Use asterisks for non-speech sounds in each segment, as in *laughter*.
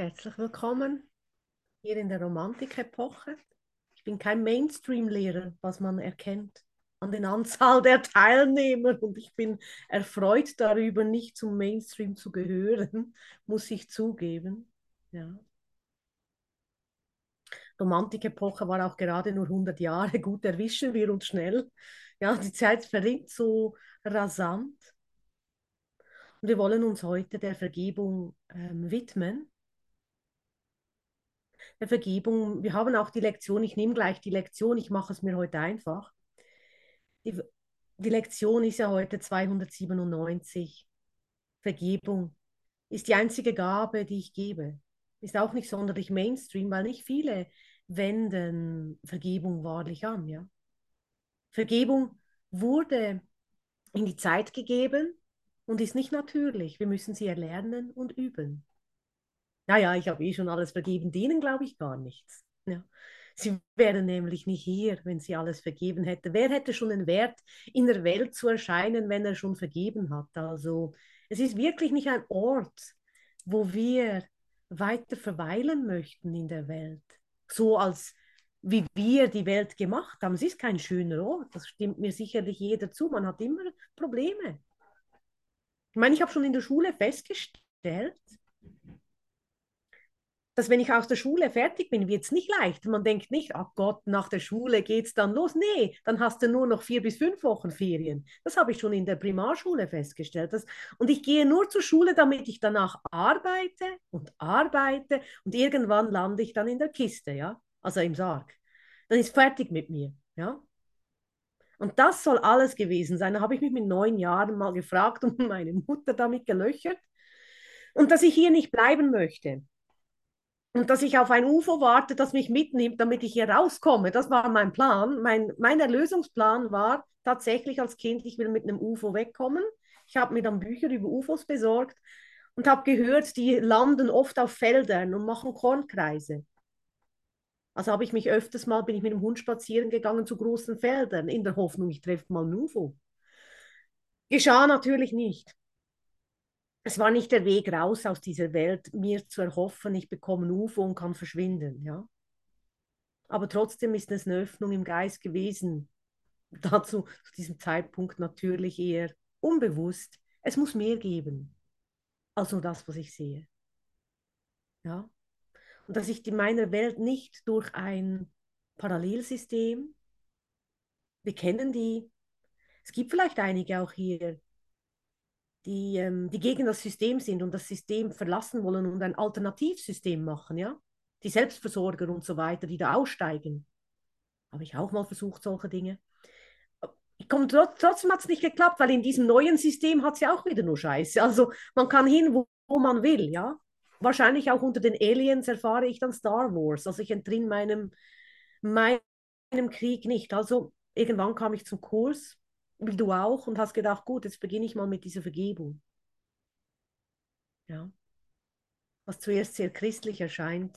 Herzlich willkommen hier in der Romantik-Epoche. Ich bin kein Mainstream-Lehrer, was man erkennt an der Anzahl der Teilnehmer und ich bin erfreut darüber, nicht zum Mainstream zu gehören, *laughs* muss ich zugeben. Ja. Romantik-Epoche war auch gerade nur 100 Jahre, *laughs* gut erwischen wir uns schnell. Ja, die Zeit verrinnt so rasant. Und wir wollen uns heute der Vergebung ähm, widmen. Vergebung, wir haben auch die Lektion, ich nehme gleich die Lektion, ich mache es mir heute einfach. Die, die Lektion ist ja heute 297. Vergebung ist die einzige Gabe, die ich gebe. Ist auch nicht sonderlich Mainstream, weil nicht viele wenden Vergebung wahrlich an. Ja? Vergebung wurde in die Zeit gegeben, und ist nicht natürlich. Wir müssen sie erlernen und üben. Naja, ich habe eh schon alles vergeben, denen glaube ich gar nichts. Ja. Sie wären nämlich nicht hier, wenn sie alles vergeben hätte. Wer hätte schon einen Wert, in der Welt zu erscheinen, wenn er schon vergeben hat? Also es ist wirklich nicht ein Ort, wo wir weiter verweilen möchten in der Welt. So als wie wir die Welt gemacht haben. Es ist kein schöner Ort, das stimmt mir sicherlich jeder zu. Man hat immer Probleme. Ich meine, ich habe schon in der Schule festgestellt, dass wenn ich aus der Schule fertig bin, wird es nicht leicht. Man denkt nicht, ach Gott, nach der Schule geht es dann los. Nee, dann hast du nur noch vier bis fünf Wochen Ferien. Das habe ich schon in der Primarschule festgestellt. Das, und ich gehe nur zur Schule, damit ich danach arbeite und arbeite und irgendwann lande ich dann in der Kiste, ja, also im Sarg. Dann ist fertig mit mir, ja. Und das soll alles gewesen sein. Da habe ich mich mit neun Jahren mal gefragt und *laughs* meine Mutter damit gelöchert. Und dass ich hier nicht bleiben möchte. Und dass ich auf ein UFO warte, das mich mitnimmt, damit ich hier rauskomme. Das war mein Plan. Mein, mein Erlösungsplan war tatsächlich als Kind, ich will mit einem UFO wegkommen. Ich habe mir dann Bücher über UFOs besorgt und habe gehört, die landen oft auf Feldern und machen Kornkreise. Also habe ich mich öfters mal, bin ich mit dem Hund spazieren gegangen zu großen Feldern, in der Hoffnung, ich treffe mal ein UFO. Geschah natürlich nicht. Es war nicht der Weg raus aus dieser Welt, mir zu erhoffen, ich bekomme ein UFO und kann verschwinden. Ja? Aber trotzdem ist es eine Öffnung im Geist gewesen. *laughs* Dazu, zu diesem Zeitpunkt natürlich eher unbewusst. Es muss mehr geben als nur das, was ich sehe. Ja? und dass ich in meiner Welt nicht durch ein Parallelsystem, wir kennen die, es gibt vielleicht einige auch hier, die, ähm, die gegen das System sind und das System verlassen wollen und ein Alternativsystem machen, ja? Die Selbstversorger und so weiter, die da aussteigen. Habe ich auch mal versucht, solche Dinge. Ich komme, trotzdem hat es nicht geklappt, weil in diesem neuen System hat es ja auch wieder nur Scheiße. Also man kann hin, wo, wo man will, ja wahrscheinlich auch unter den Aliens erfahre ich dann Star Wars. Also ich entrinne meinem, meinem Krieg nicht. Also irgendwann kam ich zum Kurs, du auch, und hast gedacht, gut, jetzt beginne ich mal mit dieser Vergebung. Ja. Was zuerst sehr christlich erscheint,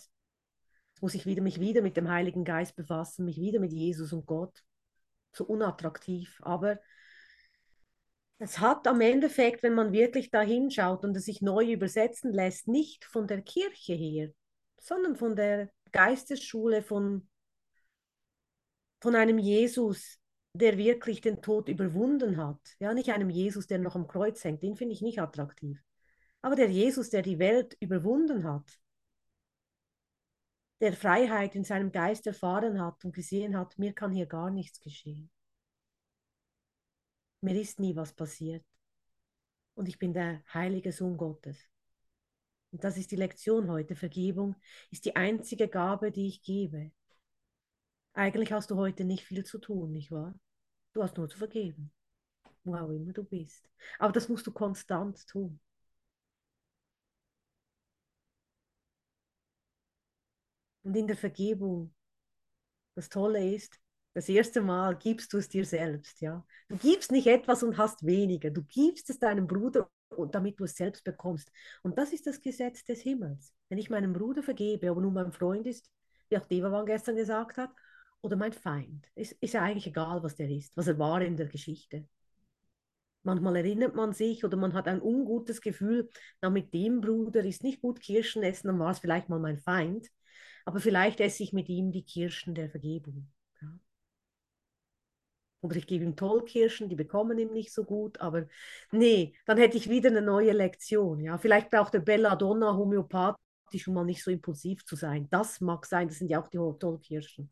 muss ich wieder, mich wieder mit dem Heiligen Geist befassen, mich wieder mit Jesus und Gott. So unattraktiv. Aber es hat am Endeffekt, wenn man wirklich da hinschaut und es sich neu übersetzen lässt, nicht von der Kirche her, sondern von der Geistesschule, von, von einem Jesus, der wirklich den Tod überwunden hat. Ja, nicht einem Jesus, der noch am Kreuz hängt, den finde ich nicht attraktiv. Aber der Jesus, der die Welt überwunden hat, der Freiheit in seinem Geist erfahren hat und gesehen hat, mir kann hier gar nichts geschehen. Mir ist nie was passiert. Und ich bin der heilige Sohn Gottes. Und das ist die Lektion heute. Vergebung ist die einzige Gabe, die ich gebe. Eigentlich hast du heute nicht viel zu tun, nicht wahr? Du hast nur zu vergeben, wo auch immer du bist. Aber das musst du konstant tun. Und in der Vergebung, das Tolle ist, das erste Mal gibst du es dir selbst, ja. Du gibst nicht etwas und hast weniger. Du gibst es deinem Bruder, damit du es selbst bekommst. Und das ist das Gesetz des Himmels. Wenn ich meinem Bruder vergebe, ob nun mein Freund ist, wie auch Devavan gestern gesagt hat, oder mein Feind, ist, ist ja eigentlich egal, was der ist, was er war in der Geschichte. Manchmal erinnert man sich oder man hat ein ungutes Gefühl, na, mit dem Bruder ist nicht gut Kirschen essen, dann war es vielleicht mal mein Feind. Aber vielleicht esse ich mit ihm die Kirschen der Vergebung. Ja. Oder ich gebe ihm Tollkirschen, die bekommen ihm nicht so gut, aber nee, dann hätte ich wieder eine neue Lektion. Ja. Vielleicht braucht der Belladonna homöopathisch, um mal nicht so impulsiv zu sein. Das mag sein, das sind ja auch die Tollkirschen.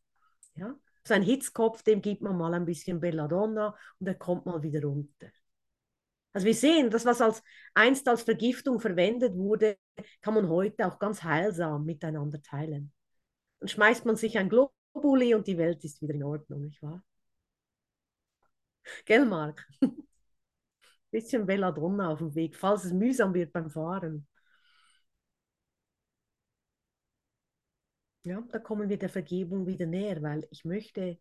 Ja. So ein Hitzkopf, dem gibt man mal ein bisschen Belladonna und er kommt mal wieder runter. Also wir sehen, das, was als einst als Vergiftung verwendet wurde, kann man heute auch ganz heilsam miteinander teilen. Dann schmeißt man sich ein Globuli und die Welt ist wieder in Ordnung, nicht wahr? Gell, Marc? *laughs* Bisschen Belladonna auf dem Weg, falls es mühsam wird beim Fahren. Ja, da kommen wir der Vergebung wieder näher, weil ich möchte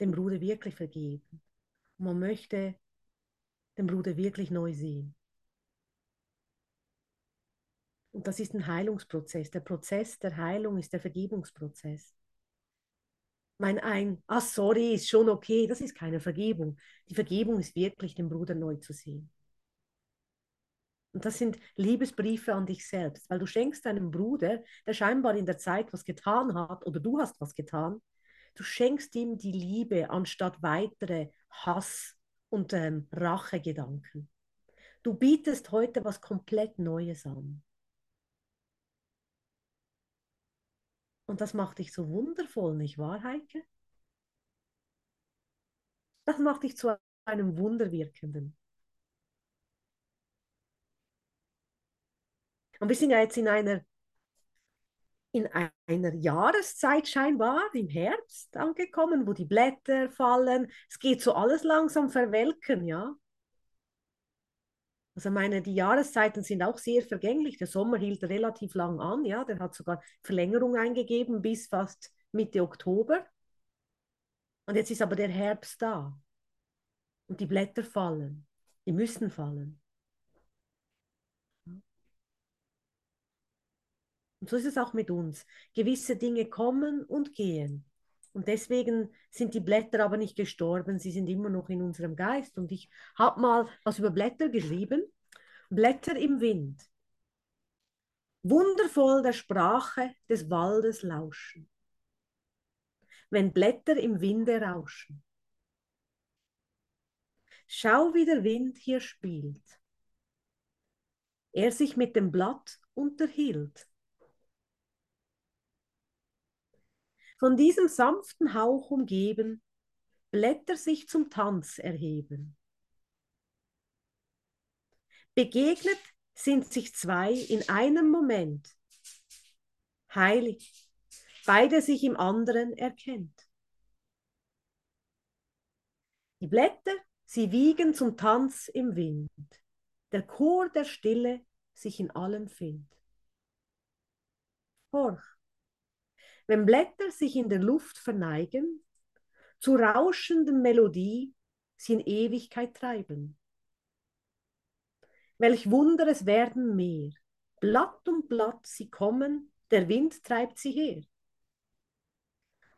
dem Bruder wirklich vergeben. Man möchte den Bruder wirklich neu sehen. Und das ist ein Heilungsprozess. Der Prozess der Heilung ist der Vergebungsprozess. Mein ein, ah sorry, ist schon okay, das ist keine Vergebung. Die Vergebung ist wirklich, den Bruder neu zu sehen. Und das sind Liebesbriefe an dich selbst, weil du schenkst deinem Bruder, der scheinbar in der Zeit was getan hat oder du hast was getan, du schenkst ihm die Liebe anstatt weitere Hass und ähm, Rachegedanken. Du bietest heute was komplett Neues an. Und das macht dich so wundervoll, nicht wahr, Heike? Das macht dich zu einem Wunderwirkenden. Und wir sind ja jetzt in einer, in einer Jahreszeit scheinbar, im Herbst angekommen, wo die Blätter fallen. Es geht so alles langsam verwelken, ja. Also meine, die Jahreszeiten sind auch sehr vergänglich. Der Sommer hielt relativ lang an, ja. Der hat sogar Verlängerung eingegeben bis fast Mitte Oktober. Und jetzt ist aber der Herbst da. Und die Blätter fallen. Die müssen fallen. Und so ist es auch mit uns. Gewisse Dinge kommen und gehen. Und deswegen sind die Blätter aber nicht gestorben, sie sind immer noch in unserem Geist. Und ich habe mal was über Blätter geschrieben. Blätter im Wind. Wundervoll der Sprache des Waldes lauschen. Wenn Blätter im Winde rauschen. Schau, wie der Wind hier spielt. Er sich mit dem Blatt unterhielt. Von diesem sanften Hauch umgeben, Blätter sich zum Tanz erheben. Begegnet sind sich zwei in einem Moment. Heilig, beide sich im anderen erkennt. Die Blätter, sie wiegen zum Tanz im Wind. Der Chor der Stille sich in allem findet. Horch, wenn Blätter sich in der Luft verneigen, zu rauschenden Melodie sie in Ewigkeit treiben. Welch Wunder es werden mehr, Blatt um Blatt sie kommen, der Wind treibt sie her.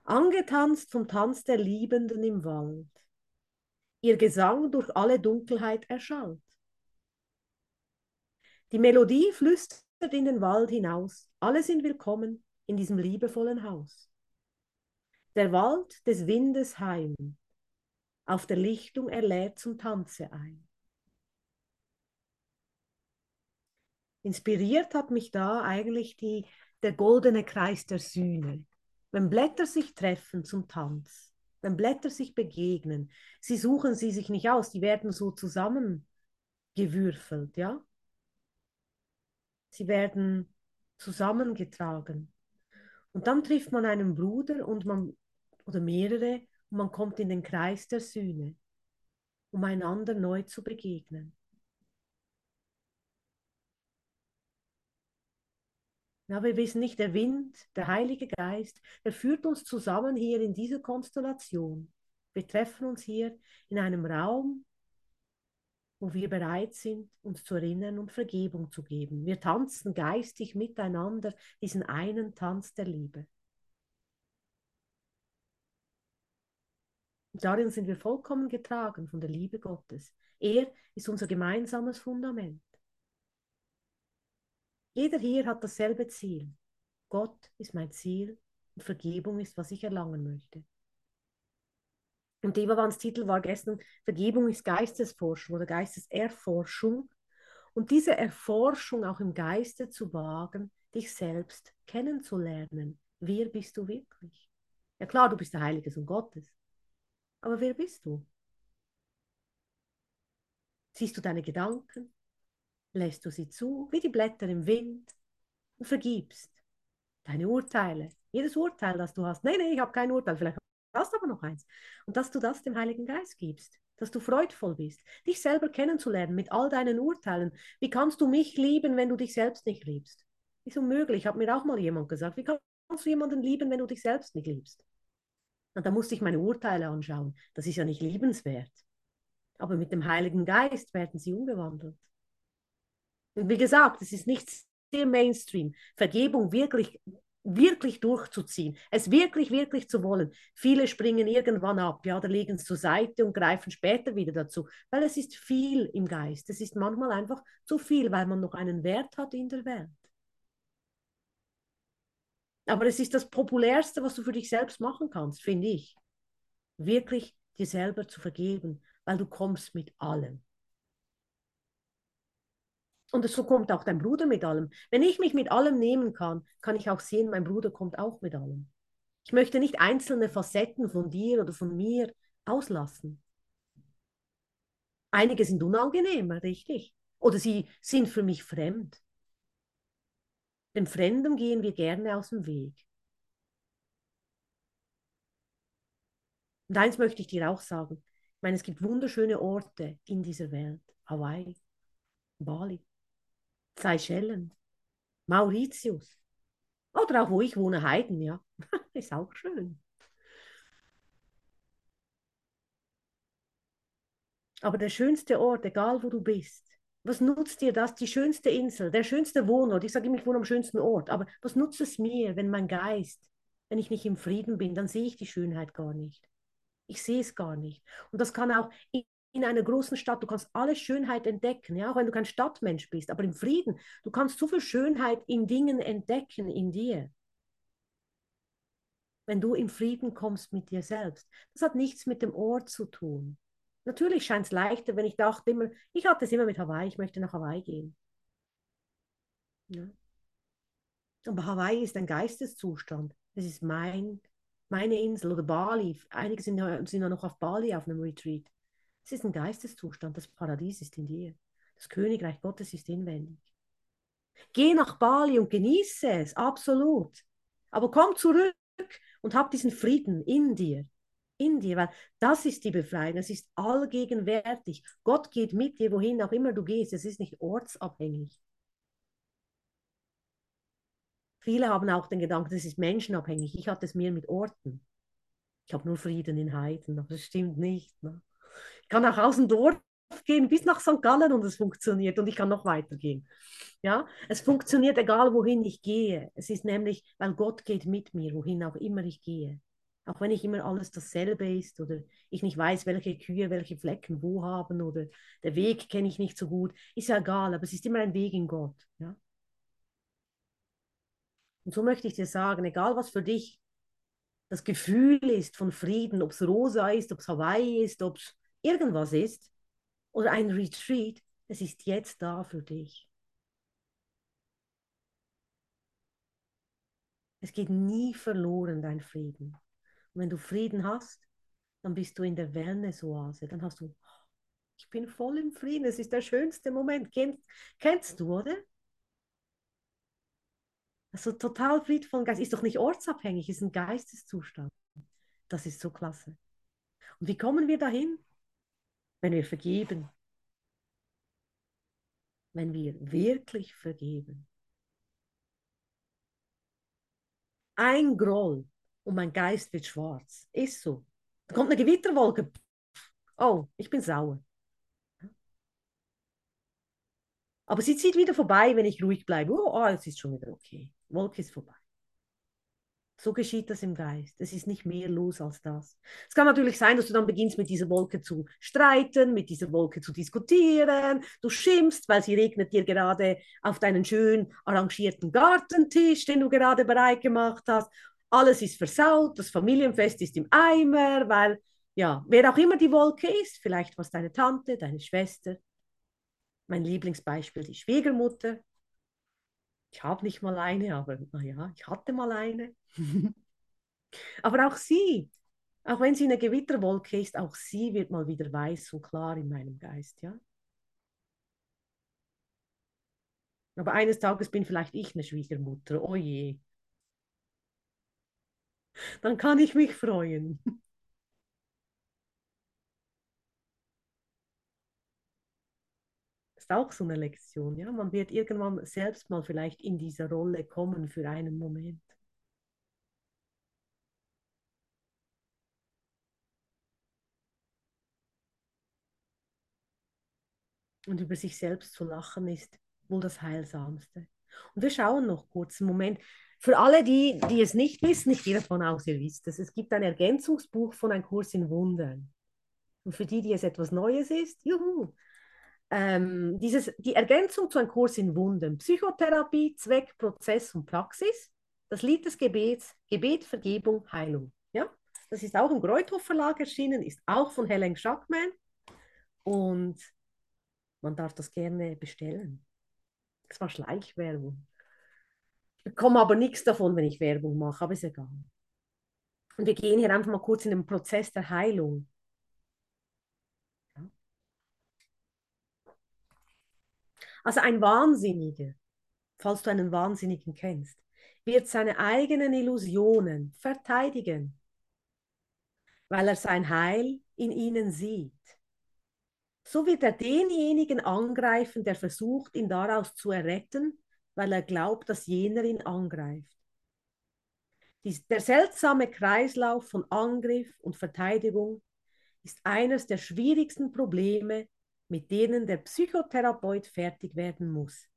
Angetanzt vom Tanz der Liebenden im Wald, ihr Gesang durch alle Dunkelheit erschallt. Die Melodie flüstert in den Wald hinaus, alle sind willkommen, in diesem liebevollen Haus. Der Wald des Windes heim, auf der Lichtung er zum Tanze ein. Inspiriert hat mich da eigentlich die, der goldene Kreis der Sühne. Wenn Blätter sich treffen zum Tanz, wenn Blätter sich begegnen, sie suchen sie sich nicht aus, die werden so zusammengewürfelt, ja? Sie werden zusammengetragen. Und dann trifft man einen Bruder und man, oder mehrere und man kommt in den Kreis der Sühne, um einander neu zu begegnen. Ja, wir wissen nicht, der Wind, der Heilige Geist, der führt uns zusammen hier in dieser Konstellation. Wir treffen uns hier in einem Raum, wo wir bereit sind, uns zu erinnern und Vergebung zu geben. Wir tanzen geistig miteinander diesen einen Tanz der Liebe. Und darin sind wir vollkommen getragen von der Liebe Gottes. Er ist unser gemeinsames Fundament. Jeder hier hat dasselbe Ziel. Gott ist mein Ziel und Vergebung ist, was ich erlangen möchte. Und Devavans Titel war gestern Vergebung ist Geistesforschung oder Geisteserforschung. Und diese Erforschung auch im Geiste zu wagen, dich selbst kennenzulernen. Wer bist du wirklich? Ja klar, du bist der Heilige Sohn Gottes. Aber wer bist du? Siehst du deine Gedanken? Lässt du sie zu, wie die Blätter im Wind? Und vergibst deine Urteile. Jedes Urteil, das du hast. Nein, nein, ich habe kein Urteil. Vielleicht hast aber noch eins. Und dass du das dem Heiligen Geist gibst. Dass du freudvoll bist. Dich selber kennenzulernen mit all deinen Urteilen. Wie kannst du mich lieben, wenn du dich selbst nicht liebst? Ist unmöglich, hat mir auch mal jemand gesagt. Wie kannst du jemanden lieben, wenn du dich selbst nicht liebst? Und da musste ich meine Urteile anschauen. Das ist ja nicht liebenswert. Aber mit dem Heiligen Geist werden sie umgewandelt. Und wie gesagt, es ist nicht sehr Mainstream, Vergebung wirklich, wirklich durchzuziehen, es wirklich, wirklich zu wollen. Viele springen irgendwann ab, ja, oder legen es zur Seite und greifen später wieder dazu, weil es ist viel im Geist. Es ist manchmal einfach zu viel, weil man noch einen Wert hat in der Welt. Aber es ist das Populärste, was du für dich selbst machen kannst, finde ich. Wirklich dir selber zu vergeben, weil du kommst mit allem. Und so kommt auch dein Bruder mit allem. Wenn ich mich mit allem nehmen kann, kann ich auch sehen, mein Bruder kommt auch mit allem. Ich möchte nicht einzelne Facetten von dir oder von mir auslassen. Einige sind unangenehmer, richtig. Oder sie sind für mich fremd. Dem Fremden gehen wir gerne aus dem Weg. Und eins möchte ich dir auch sagen. Ich meine, es gibt wunderschöne Orte in dieser Welt. Hawaii, Bali, Seychellen, Mauritius. Oder auch wo ich wohne, Heiden, ja. *laughs* Ist auch schön. Aber der schönste Ort, egal wo du bist, was nutzt dir das? Die schönste Insel, der schönste Wohnort. Ich sage immer, ich wohne am schönsten Ort. Aber was nutzt es mir, wenn mein Geist, wenn ich nicht im Frieden bin, dann sehe ich die Schönheit gar nicht. Ich sehe es gar nicht. Und das kann auch in, in einer großen Stadt, du kannst alle Schönheit entdecken, ja, auch wenn du kein Stadtmensch bist, aber im Frieden, du kannst so viel Schönheit in Dingen entdecken, in dir. Wenn du im Frieden kommst mit dir selbst. Das hat nichts mit dem Ort zu tun. Natürlich scheint es leichter, wenn ich dachte immer, ich hatte es immer mit Hawaii, ich möchte nach Hawaii gehen. Ja. Aber Hawaii ist ein Geisteszustand. Es ist mein, meine Insel oder Bali. Einige sind, sind ja noch auf Bali auf einem Retreat. Es ist ein Geisteszustand. Das Paradies ist in dir. Das Königreich Gottes ist inwendig. Geh nach Bali und genieße es, absolut. Aber komm zurück und hab diesen Frieden in dir in dir, weil das ist die Befreiung, es ist allgegenwärtig. Gott geht mit dir, wohin auch immer du gehst, es ist nicht ortsabhängig. Viele haben auch den Gedanken, das ist menschenabhängig. Ich hatte es mir mit Orten. Ich habe nur Frieden in Heiden, aber das stimmt nicht. Ne? Ich kann auch aus dem Dorf gehen bis nach St. Gallen und es funktioniert und ich kann noch weitergehen. Ja, es funktioniert egal wohin ich gehe. Es ist nämlich, weil Gott geht mit mir, wohin auch immer ich gehe. Auch wenn nicht immer alles dasselbe ist oder ich nicht weiß, welche Kühe welche Flecken wo haben oder der Weg kenne ich nicht so gut, ist ja egal, aber es ist immer ein Weg in Gott. Ja? Und so möchte ich dir sagen, egal was für dich das Gefühl ist von Frieden, ob es rosa ist, ob es Hawaii ist, ob es irgendwas ist oder ein Retreat, es ist jetzt da für dich. Es geht nie verloren, dein Frieden. Und wenn du Frieden hast, dann bist du in der Wellness-Oase. Dann hast du, ich bin voll im Frieden, es ist der schönste Moment. Kennst, du, oder? Also total friedvollen Geist. Ist doch nicht ortsabhängig, ist ein Geisteszustand. Das ist so klasse. Und wie kommen wir dahin? Wenn wir vergeben. Wenn wir wirklich vergeben. Ein Groll und mein Geist wird schwarz. Ist so. Da kommt eine Gewitterwolke. Oh, ich bin sauer. Aber sie zieht wieder vorbei, wenn ich ruhig bleibe. Oh, oh jetzt ist schon wieder okay. Wolke ist vorbei. So geschieht das im Geist. Es ist nicht mehr los als das. Es kann natürlich sein, dass du dann beginnst, mit dieser Wolke zu streiten, mit dieser Wolke zu diskutieren. Du schimpfst, weil sie regnet dir gerade auf deinen schön arrangierten Gartentisch, den du gerade bereit gemacht hast. Alles ist versaut, das Familienfest ist im Eimer, weil, ja, wer auch immer die Wolke ist, vielleicht was deine Tante, deine Schwester, mein Lieblingsbeispiel, die Schwiegermutter, ich habe nicht mal eine, aber naja, ich hatte mal eine. *laughs* aber auch sie, auch wenn sie eine Gewitterwolke ist, auch sie wird mal wieder weiß und klar in meinem Geist, ja. Aber eines Tages bin vielleicht ich eine Schwiegermutter, oh je. Dann kann ich mich freuen. Ist auch so eine Lektion. Ja? Man wird irgendwann selbst mal vielleicht in diese Rolle kommen für einen Moment. Und über sich selbst zu lachen ist wohl das Heilsamste. Und wir schauen noch kurz einen Moment. Für alle, die, die es nicht wissen, ich gehe davon aus, ihr wisst es, es gibt ein Ergänzungsbuch von einem Kurs in Wundern. Und für die, die es etwas Neues ist, juhu, ähm, dieses, die Ergänzung zu einem Kurs in Wunden, Psychotherapie, Zweck, Prozess und Praxis, das Lied des Gebets, Gebet, Vergebung, Heilung. Ja? Das ist auch im Greuthof Verlag erschienen, ist auch von Helen Schackman und man darf das gerne bestellen. Das war Schleichwerbung. Ich bekomme aber nichts davon, wenn ich Werbung mache, aber ist egal. Und wir gehen hier einfach mal kurz in den Prozess der Heilung. Also ein Wahnsinniger, falls du einen Wahnsinnigen kennst, wird seine eigenen Illusionen verteidigen, weil er sein Heil in ihnen sieht. So wird er denjenigen angreifen, der versucht, ihn daraus zu erretten, weil er glaubt, dass jener ihn angreift. Dies, der seltsame Kreislauf von Angriff und Verteidigung ist eines der schwierigsten Probleme, mit denen der Psychotherapeut fertig werden muss.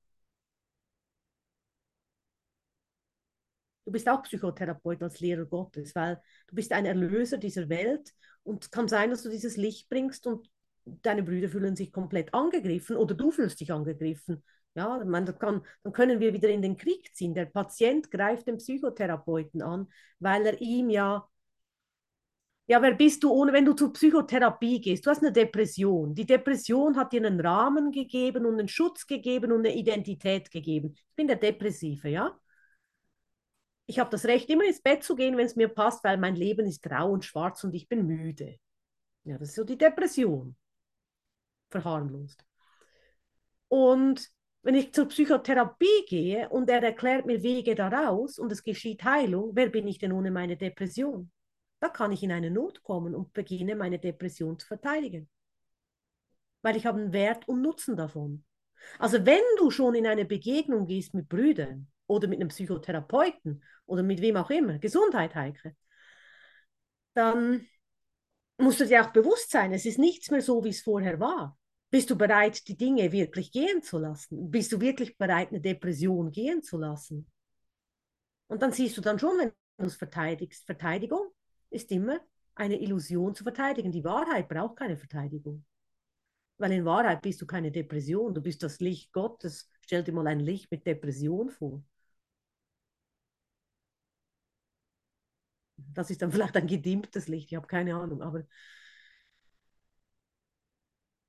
Du bist auch Psychotherapeut als Lehrer Gottes, weil du bist ein Erlöser dieser Welt und es kann sein, dass du dieses Licht bringst und deine Brüder fühlen sich komplett angegriffen oder du fühlst dich angegriffen. Ja, man, kann, dann können wir wieder in den Krieg ziehen. Der Patient greift den Psychotherapeuten an, weil er ihm ja ja, wer bist du ohne, wenn du zur Psychotherapie gehst? Du hast eine Depression. Die Depression hat dir einen Rahmen gegeben und einen Schutz gegeben und eine Identität gegeben. Ich bin der Depressive, ja? Ich habe das Recht, immer ins Bett zu gehen, wenn es mir passt, weil mein Leben ist grau und schwarz und ich bin müde. Ja, das ist so die Depression. Verharmlost. Und wenn ich zur Psychotherapie gehe und er erklärt mir Wege daraus und es geschieht Heilung, wer bin ich denn ohne meine Depression? Da kann ich in eine Not kommen und beginne meine Depression zu verteidigen. Weil ich habe einen Wert und Nutzen davon. Also wenn du schon in eine Begegnung gehst mit Brüdern oder mit einem Psychotherapeuten oder mit wem auch immer, Gesundheit, Heike, dann musst du dir auch bewusst sein, es ist nichts mehr so, wie es vorher war. Bist du bereit, die Dinge wirklich gehen zu lassen? Bist du wirklich bereit, eine Depression gehen zu lassen? Und dann siehst du dann schon, wenn du es verteidigst, Verteidigung, ist immer eine Illusion zu verteidigen. Die Wahrheit braucht keine Verteidigung. Weil in Wahrheit bist du keine Depression, du bist das Licht Gottes. Stell dir mal ein Licht mit Depression vor. Das ist dann *laughs* vielleicht ein gedimmtes Licht, ich habe keine Ahnung, aber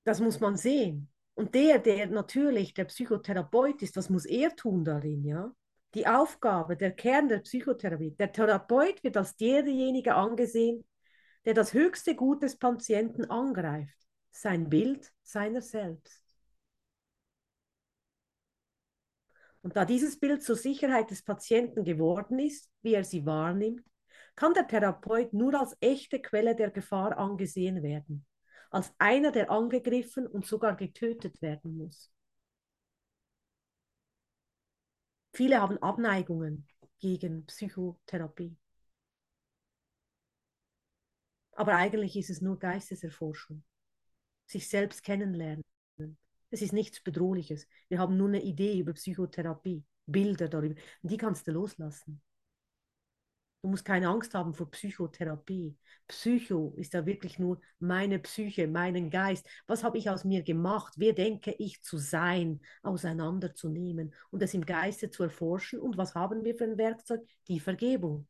das muss man sehen. Und der, der natürlich der Psychotherapeut ist, was muss er tun darin, ja? Die Aufgabe, der Kern der Psychotherapie. Der Therapeut wird als derjenige angesehen, der das höchste Gut des Patienten angreift, sein Bild seiner selbst. Und da dieses Bild zur Sicherheit des Patienten geworden ist, wie er sie wahrnimmt, kann der Therapeut nur als echte Quelle der Gefahr angesehen werden, als einer, der angegriffen und sogar getötet werden muss. Viele haben Abneigungen gegen Psychotherapie. Aber eigentlich ist es nur Geisteserforschung. Sich selbst kennenlernen. Es ist nichts Bedrohliches. Wir haben nur eine Idee über Psychotherapie, Bilder darüber. Und die kannst du loslassen. Du musst keine Angst haben vor Psychotherapie. Psycho ist ja wirklich nur meine Psyche, meinen Geist. Was habe ich aus mir gemacht? Wer denke ich zu sein? Auseinanderzunehmen und es im Geiste zu erforschen. Und was haben wir für ein Werkzeug? Die Vergebung.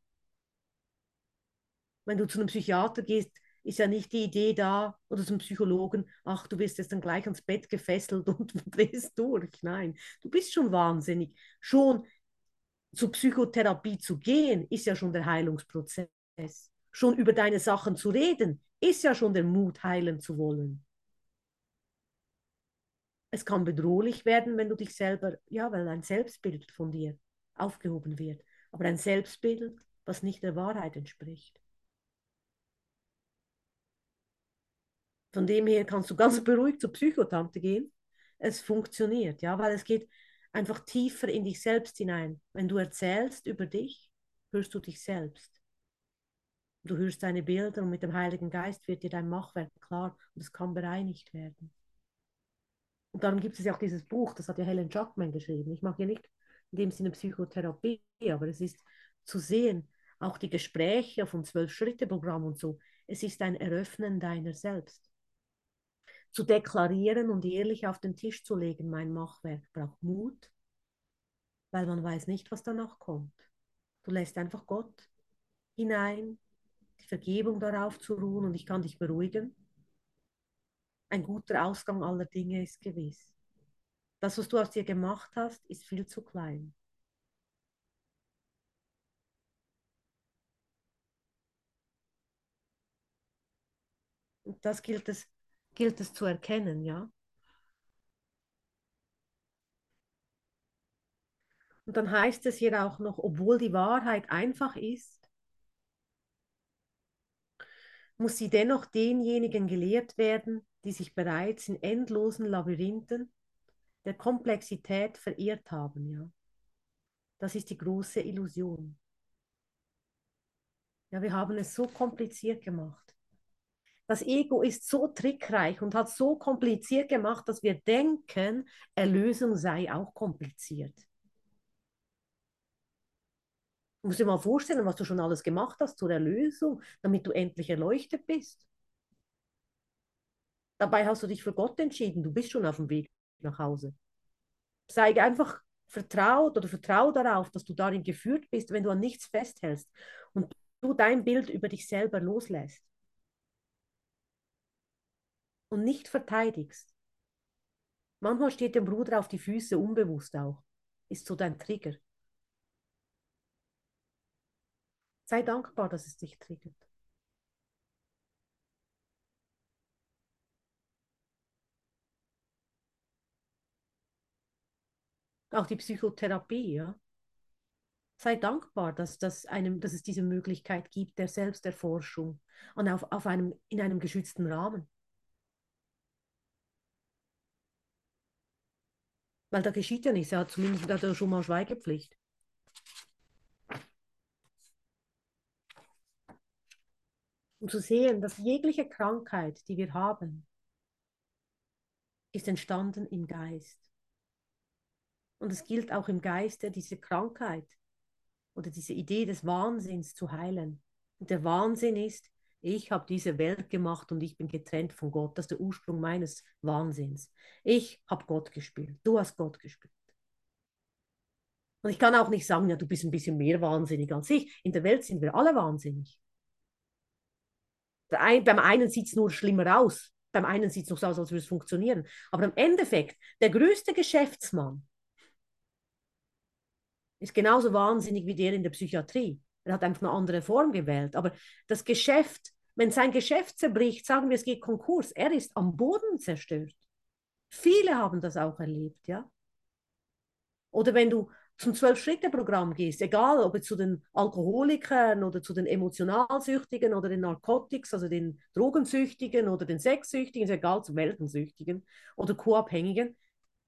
Wenn du zu einem Psychiater gehst, ist ja nicht die Idee da oder zum Psychologen, ach, du wirst jetzt dann gleich ans Bett gefesselt *laughs* und drehst durch. Nein, du bist schon wahnsinnig. Schon zur Psychotherapie zu gehen, ist ja schon der Heilungsprozess. Schon über deine Sachen zu reden, ist ja schon der Mut, heilen zu wollen. Es kann bedrohlich werden, wenn du dich selber, ja, weil ein Selbstbild von dir aufgehoben wird. Aber ein Selbstbild, was nicht der Wahrheit entspricht. Von dem her kannst du ganz beruhigt zur Psychotante gehen. Es funktioniert, ja, weil es geht einfach tiefer in dich selbst hinein. Wenn du erzählst über dich, hörst du dich selbst. Du hörst deine Bilder und mit dem Heiligen Geist wird dir dein Machwerk klar und es kann bereinigt werden. Und darum gibt es ja auch dieses Buch, das hat ja Helen Jackman geschrieben. Ich mache ja nicht in dem Sinne Psychotherapie, aber es ist zu sehen, auch die Gespräche vom Zwölf-Schritte-Programm und so, es ist ein Eröffnen deiner selbst zu deklarieren und ehrlich auf den Tisch zu legen, mein Machwerk braucht Mut, weil man weiß nicht, was danach kommt. Du lässt einfach Gott hinein, die Vergebung darauf zu ruhen und ich kann dich beruhigen. Ein guter Ausgang aller Dinge ist gewiss. Das, was du aus dir gemacht hast, ist viel zu klein. Und das gilt es gilt es zu erkennen, ja. Und dann heißt es hier auch noch, obwohl die Wahrheit einfach ist, muss sie dennoch denjenigen gelehrt werden, die sich bereits in endlosen Labyrinthen der Komplexität verirrt haben, ja. Das ist die große Illusion. Ja, wir haben es so kompliziert gemacht. Das Ego ist so trickreich und hat so kompliziert gemacht, dass wir denken, Erlösung sei auch kompliziert. Du musst dir mal vorstellen, was du schon alles gemacht hast zur Erlösung, damit du endlich erleuchtet bist. Dabei hast du dich für Gott entschieden, du bist schon auf dem Weg nach Hause. Sei einfach vertraut oder vertrau darauf, dass du darin geführt bist, wenn du an nichts festhältst und du dein Bild über dich selber loslässt und nicht verteidigst. Manchmal steht dem Bruder auf die Füße, unbewusst auch. Ist so dein Trigger. Sei dankbar, dass es dich triggert. Auch die Psychotherapie, ja. Sei dankbar, dass, dass, einem, dass es diese Möglichkeit gibt der Selbsterforschung und auf, auf einem, in einem geschützten Rahmen. Weil da geschieht ja nichts. Er hat zumindest hat er schon mal Schweigepflicht. Um zu sehen, dass jegliche Krankheit, die wir haben, ist entstanden im Geist. Und es gilt auch im Geiste, diese Krankheit oder diese Idee des Wahnsinns zu heilen. Und der Wahnsinn ist, ich habe diese Welt gemacht und ich bin getrennt von Gott. Das ist der Ursprung meines Wahnsinns. Ich habe Gott gespielt. Du hast Gott gespielt. Und ich kann auch nicht sagen, ja, du bist ein bisschen mehr wahnsinnig als ich. In der Welt sind wir alle wahnsinnig. Ein, beim einen sieht es nur schlimmer aus. Beim einen sieht es noch so aus, als würde es funktionieren. Aber im Endeffekt, der größte Geschäftsmann ist genauso wahnsinnig wie der in der Psychiatrie. Er hat einfach eine andere Form gewählt. Aber das Geschäft, wenn sein Geschäft zerbricht, sagen wir, es geht Konkurs, er ist am Boden zerstört. Viele haben das auch erlebt, ja. Oder wenn du zum Zwölf-Schritte-Programm gehst, egal ob es zu den Alkoholikern oder zu den Emotionalsüchtigen oder den Narcotics, also den Drogensüchtigen oder den Sexsüchtigen, ist egal, zu welchen Süchtigen oder Co-Abhängigen,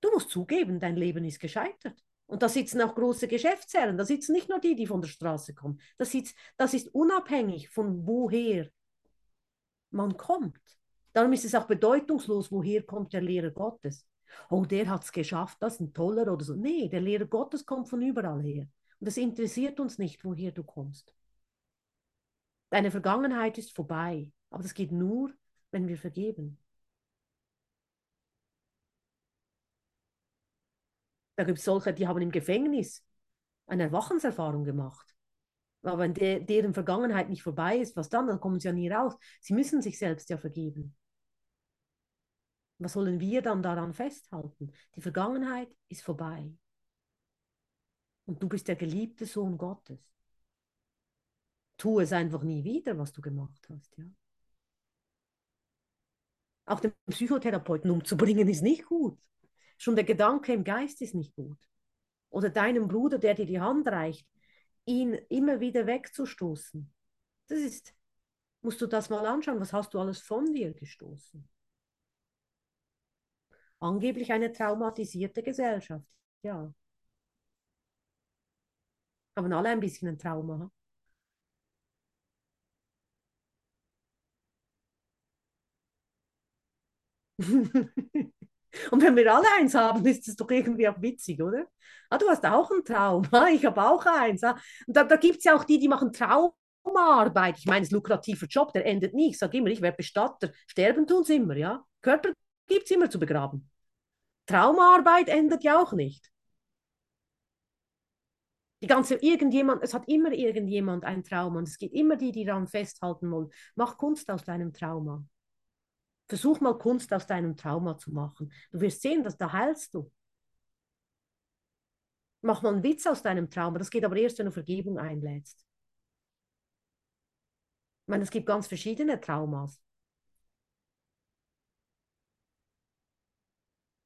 du musst zugeben, dein Leben ist gescheitert. Und da sitzen auch große Geschäftsherren, da sitzen nicht nur die, die von der Straße kommen. Das, sitzt, das ist unabhängig von woher man kommt. Darum ist es auch bedeutungslos, woher kommt der Lehrer Gottes. Oh, der hat es geschafft, das ist ein toller oder so. Nee, der Lehrer Gottes kommt von überall her. Und es interessiert uns nicht, woher du kommst. Deine Vergangenheit ist vorbei, aber das geht nur, wenn wir vergeben. Da gibt es solche, die haben im Gefängnis eine Erwachenserfahrung gemacht. Aber wenn de deren Vergangenheit nicht vorbei ist, was dann? Dann kommen sie ja nie raus. Sie müssen sich selbst ja vergeben. Was sollen wir dann daran festhalten? Die Vergangenheit ist vorbei. Und du bist der geliebte Sohn Gottes. Tu es einfach nie wieder, was du gemacht hast. Ja? Auch den Psychotherapeuten umzubringen ist nicht gut. Schon der Gedanke im Geist ist nicht gut. Oder deinem Bruder, der dir die Hand reicht, ihn immer wieder wegzustoßen. Das ist, musst du das mal anschauen, was hast du alles von dir gestoßen? Angeblich eine traumatisierte Gesellschaft, ja. Haben alle ein bisschen ein Trauma. *laughs* Und wenn wir alle eins haben, ist das doch irgendwie auch witzig, oder? Ah, du hast auch ein Trauma, ich habe auch eins. Ah. Und da, da gibt es ja auch die, die machen Traumaarbeit. Ich meine, es ist ein lukrativer Job, der endet nie. Ich sage immer, ich werde Bestatter. Sterben tun sie immer, ja. Körper gibt es immer zu begraben. Traumaarbeit endet ja auch nicht. Die ganze, irgendjemand, es hat immer irgendjemand ein Trauma und es gibt immer die, die daran festhalten wollen. Mach Kunst aus deinem Trauma. Versuch mal Kunst aus deinem Trauma zu machen. Du wirst sehen, dass da heilst du. Mach mal einen Witz aus deinem Trauma. Das geht aber erst, wenn du Vergebung einlädst. Ich meine, es gibt ganz verschiedene Traumas.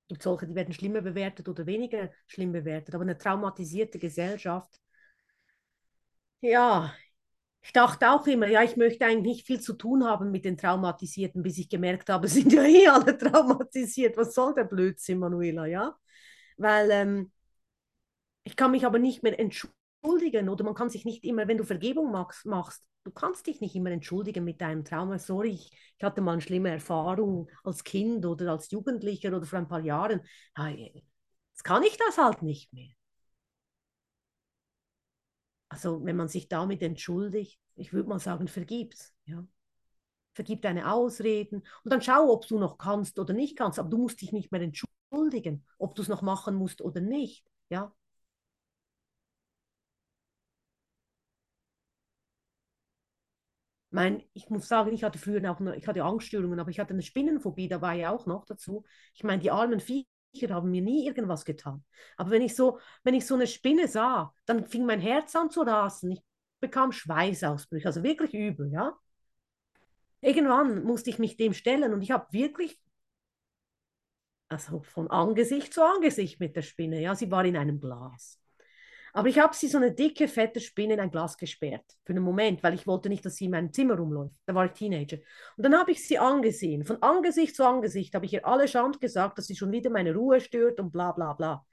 Es gibt solche, die werden schlimmer bewertet oder weniger schlimm bewertet. Aber eine traumatisierte Gesellschaft, ja, ich dachte auch immer, ja, ich möchte eigentlich nicht viel zu tun haben mit den Traumatisierten, bis ich gemerkt habe, *laughs* sind ja eh alle traumatisiert. Was soll der Blödsinn, Manuela, ja? Weil ähm, ich kann mich aber nicht mehr entschuldigen oder man kann sich nicht immer, wenn du Vergebung machst, machst du kannst dich nicht immer entschuldigen mit deinem Trauma. Sorry, ich, ich hatte mal eine schlimme Erfahrung als Kind oder als Jugendlicher oder vor ein paar Jahren. Jetzt kann ich das halt nicht mehr. Also wenn man sich damit entschuldigt, ich würde mal sagen, vergib's. Ja? Vergib deine Ausreden und dann schau, ob du noch kannst oder nicht kannst. Aber du musst dich nicht mehr entschuldigen, ob du es noch machen musst oder nicht. Ja? Mein, ich muss sagen, ich hatte früher auch, noch, ich hatte Angststörungen, aber ich hatte eine Spinnenphobie dabei auch noch dazu. Ich meine, die armen Viecher haben mir nie irgendwas getan. Aber wenn ich so, wenn ich so eine Spinne sah, dann fing mein Herz an zu rasen. Ich bekam Schweißausbrüche, also wirklich übel, ja. Irgendwann musste ich mich dem stellen und ich habe wirklich, also von Angesicht zu Angesicht mit der Spinne, ja, sie war in einem Glas. Aber ich habe sie so eine dicke, fette Spinne in ein Glas gesperrt. Für einen Moment, weil ich wollte nicht, dass sie in meinem Zimmer rumläuft. Da war ich Teenager. Und dann habe ich sie angesehen. Von Angesicht zu Angesicht habe ich ihr alle Schand gesagt, dass sie schon wieder meine Ruhe stört und bla bla bla.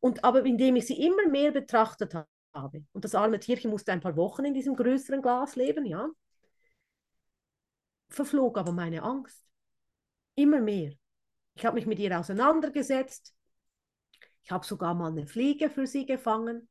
Und aber indem ich sie immer mehr betrachtet habe, und das arme Tierchen musste ein paar Wochen in diesem größeren Glas leben, ja, verflog aber meine Angst. Immer mehr. Ich habe mich mit ihr auseinandergesetzt. Ich habe sogar mal eine Fliege für sie gefangen.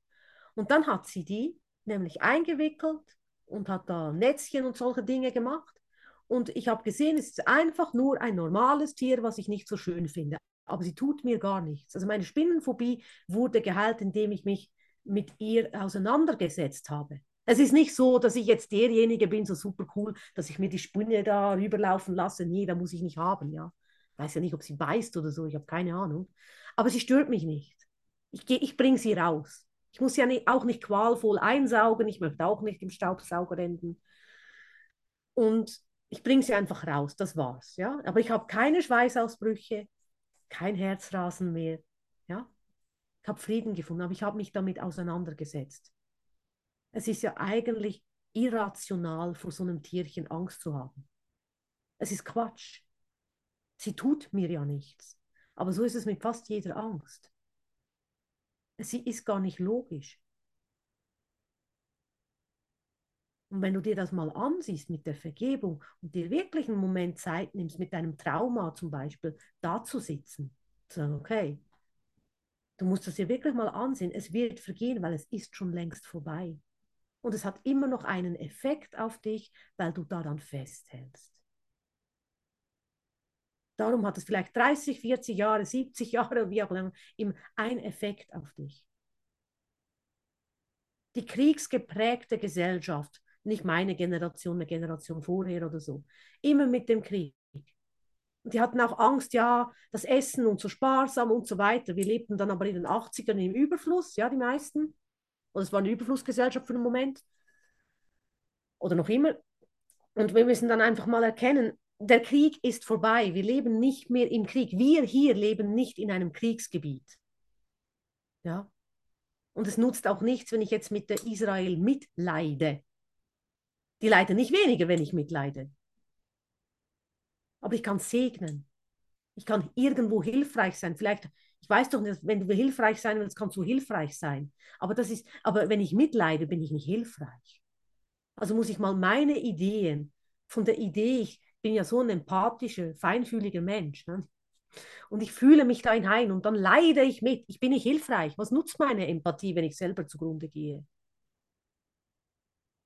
Und dann hat sie die nämlich eingewickelt und hat da Netzchen und solche Dinge gemacht. Und ich habe gesehen, es ist einfach nur ein normales Tier, was ich nicht so schön finde. Aber sie tut mir gar nichts. Also meine Spinnenphobie wurde geheilt, indem ich mich mit ihr auseinandergesetzt habe. Es ist nicht so, dass ich jetzt derjenige bin, so super cool, dass ich mir die Spinne da rüberlaufen lasse. Nee, da muss ich nicht haben, ja. Ich weiß ja nicht, ob sie beißt oder so, ich habe keine Ahnung. Aber sie stört mich nicht. Ich, ich bringe sie raus. Ich muss ja nicht, auch nicht qualvoll einsaugen, ich möchte auch nicht im Staubsauger enden. Und ich bringe sie einfach raus, das war's. Ja? Aber ich habe keine Schweißausbrüche, kein Herzrasen mehr. Ja? Ich habe Frieden gefunden, aber ich habe mich damit auseinandergesetzt. Es ist ja eigentlich irrational, vor so einem Tierchen Angst zu haben. Es ist Quatsch. Sie tut mir ja nichts. Aber so ist es mit fast jeder Angst sie ist gar nicht logisch. Und wenn du dir das mal ansiehst mit der Vergebung und dir wirklich einen Moment Zeit nimmst, mit deinem Trauma zum Beispiel da zu sitzen, zu sagen, okay, du musst das dir wirklich mal ansehen, es wird vergehen, weil es ist schon längst vorbei. Und es hat immer noch einen Effekt auf dich, weil du daran festhältst. Darum hat es vielleicht 30, 40 Jahre, 70 Jahre, wie auch immer, einen Effekt auf dich. Die kriegsgeprägte Gesellschaft, nicht meine Generation, eine Generation vorher oder so, immer mit dem Krieg. Und die hatten auch Angst, ja, das Essen und so sparsam und so weiter. Wir lebten dann aber in den 80ern im Überfluss, ja, die meisten. Oder es war eine Überflussgesellschaft für einen Moment. Oder noch immer. Und wir müssen dann einfach mal erkennen, der Krieg ist vorbei. Wir leben nicht mehr im Krieg. Wir hier leben nicht in einem Kriegsgebiet. Ja. Und es nutzt auch nichts, wenn ich jetzt mit der Israel mitleide. Die leiden nicht weniger, wenn ich mitleide. Aber ich kann segnen. Ich kann irgendwo hilfreich sein. Vielleicht, ich weiß doch nicht, wenn du hilfreich sein willst, kannst du hilfreich sein. Aber das ist, aber wenn ich mitleide, bin ich nicht hilfreich. Also muss ich mal meine Ideen von der Idee, ich bin ja so ein empathischer, feinfühliger Mensch. Ne? Und ich fühle mich da hinein und dann leide ich mit. Ich bin nicht hilfreich. Was nutzt meine Empathie, wenn ich selber zugrunde gehe?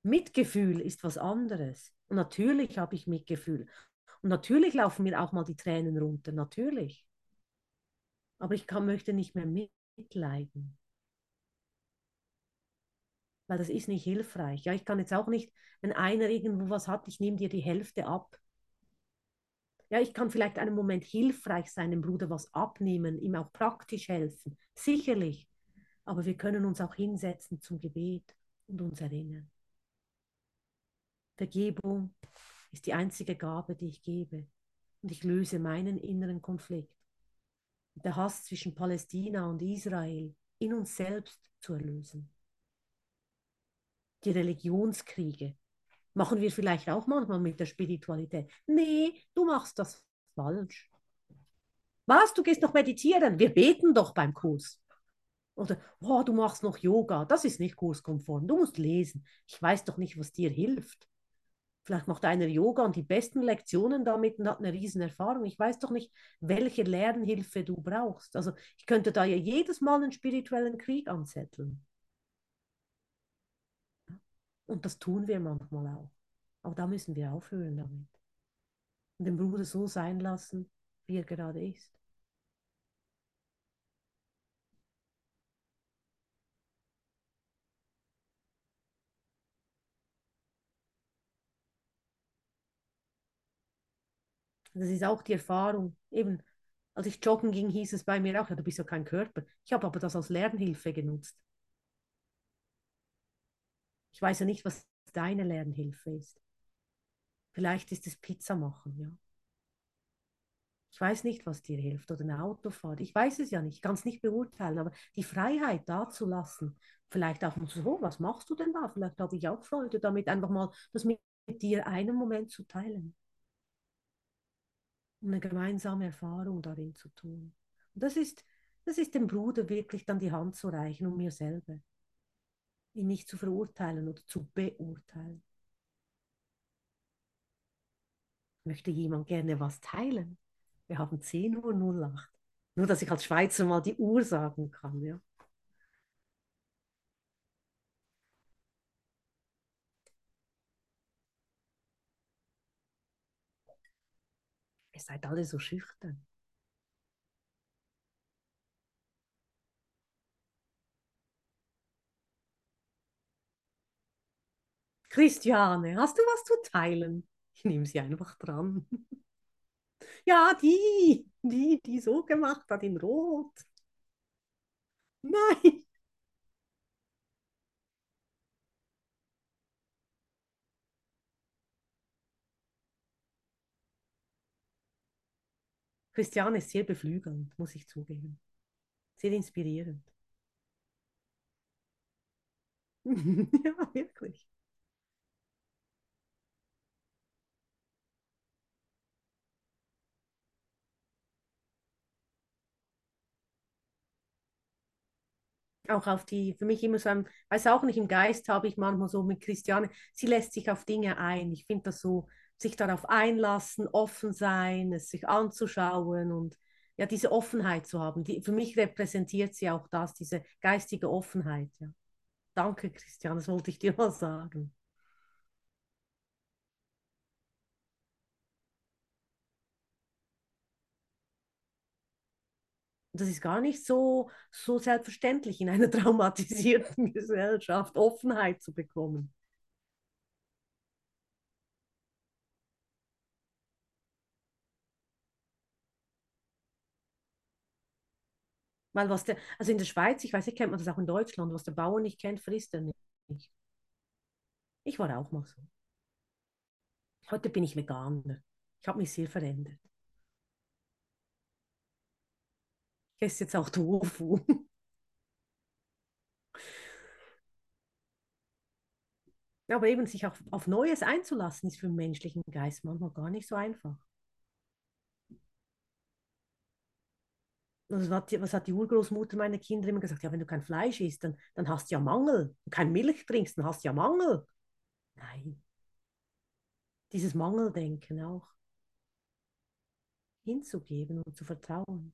Mitgefühl ist was anderes. Und natürlich habe ich Mitgefühl. Und natürlich laufen mir auch mal die Tränen runter, natürlich. Aber ich kann, möchte nicht mehr mitleiden. Weil das ist nicht hilfreich. Ja, ich kann jetzt auch nicht, wenn einer irgendwo was hat, ich nehme dir die Hälfte ab. Ja, ich kann vielleicht einen Moment hilfreich sein, dem Bruder was abnehmen, ihm auch praktisch helfen. Sicherlich. Aber wir können uns auch hinsetzen zum Gebet und uns erinnern. Vergebung ist die einzige Gabe, die ich gebe. Und ich löse meinen inneren Konflikt. Der Hass zwischen Palästina und Israel in uns selbst zu erlösen. Die Religionskriege machen wir vielleicht auch manchmal mit der Spiritualität. Nee, du machst das falsch. Was, du gehst noch meditieren? Wir beten doch beim Kurs. Oder, oh, du machst noch Yoga. Das ist nicht kurskonform. Du musst lesen. Ich weiß doch nicht, was dir hilft. Vielleicht macht einer Yoga und die besten Lektionen damit und hat eine riesen Erfahrung. Ich weiß doch nicht, welche Lernhilfe du brauchst. Also ich könnte da ja jedes Mal einen spirituellen Krieg anzetteln. Und das tun wir manchmal auch. Aber da müssen wir aufhören damit. Und den Bruder so sein lassen, wie er gerade ist. Das ist auch die Erfahrung. Eben, als ich joggen ging, hieß es bei mir auch, ja, du bist ja kein Körper. Ich habe aber das als Lernhilfe genutzt. Ich weiß ja nicht, was deine Lernhilfe ist. Vielleicht ist es Pizza machen, ja. Ich weiß nicht, was dir hilft oder eine Autofahrt. Ich weiß es ja nicht, ich kann es nicht beurteilen, aber die Freiheit da zu lassen, vielleicht auch mal so, oh, was machst du denn da? Vielleicht habe ich auch Freude damit, einfach mal das mit dir einen Moment zu teilen um eine gemeinsame Erfahrung darin zu tun. Und das ist, das ist dem Bruder wirklich dann die Hand zu reichen, um mir selber, ihn nicht zu verurteilen oder zu beurteilen. Möchte jemand gerne was teilen? Wir haben 10.08 Uhr. Nur, dass ich als Schweizer mal die Uhr sagen kann. Ja. Ihr seid alle so schüchtern. Christiane, hast du was zu teilen? Ich nehme sie einfach dran. *laughs* ja, die, die, die so gemacht hat in Rot. Nein. Christiane ist sehr beflügelnd, muss ich zugeben. Sehr inspirierend. *laughs* ja, wirklich. Auch auf die, für mich immer so, ein, weiß auch nicht, im Geist habe ich manchmal so mit Christiane, sie lässt sich auf Dinge ein. Ich finde das so, sich darauf einlassen, offen sein, es sich anzuschauen und ja, diese Offenheit zu haben. Die, für mich repräsentiert sie auch das, diese geistige Offenheit. Ja. Danke, Christian, das wollte ich dir mal sagen. Das ist gar nicht so, so selbstverständlich in einer *laughs* traumatisierten Gesellschaft, Offenheit zu bekommen. Weil was der, also in der Schweiz, ich weiß nicht, kennt man das auch in Deutschland, was der Bauer nicht kennt, frisst er nicht. Ich war auch mal so. Heute bin ich Veganer. Ich habe mich sehr verändert. Ich esse jetzt auch Tofu. *laughs* Aber eben sich auch auf Neues einzulassen, ist für den menschlichen Geist manchmal gar nicht so einfach. was hat, die, was hat die Urgroßmutter meiner Kinder immer gesagt? Ja, wenn du kein Fleisch isst, dann, dann hast du ja Mangel. Und kein Milch trinkst, dann hast du ja Mangel. Nein. Dieses Mangeldenken auch hinzugeben und zu vertrauen.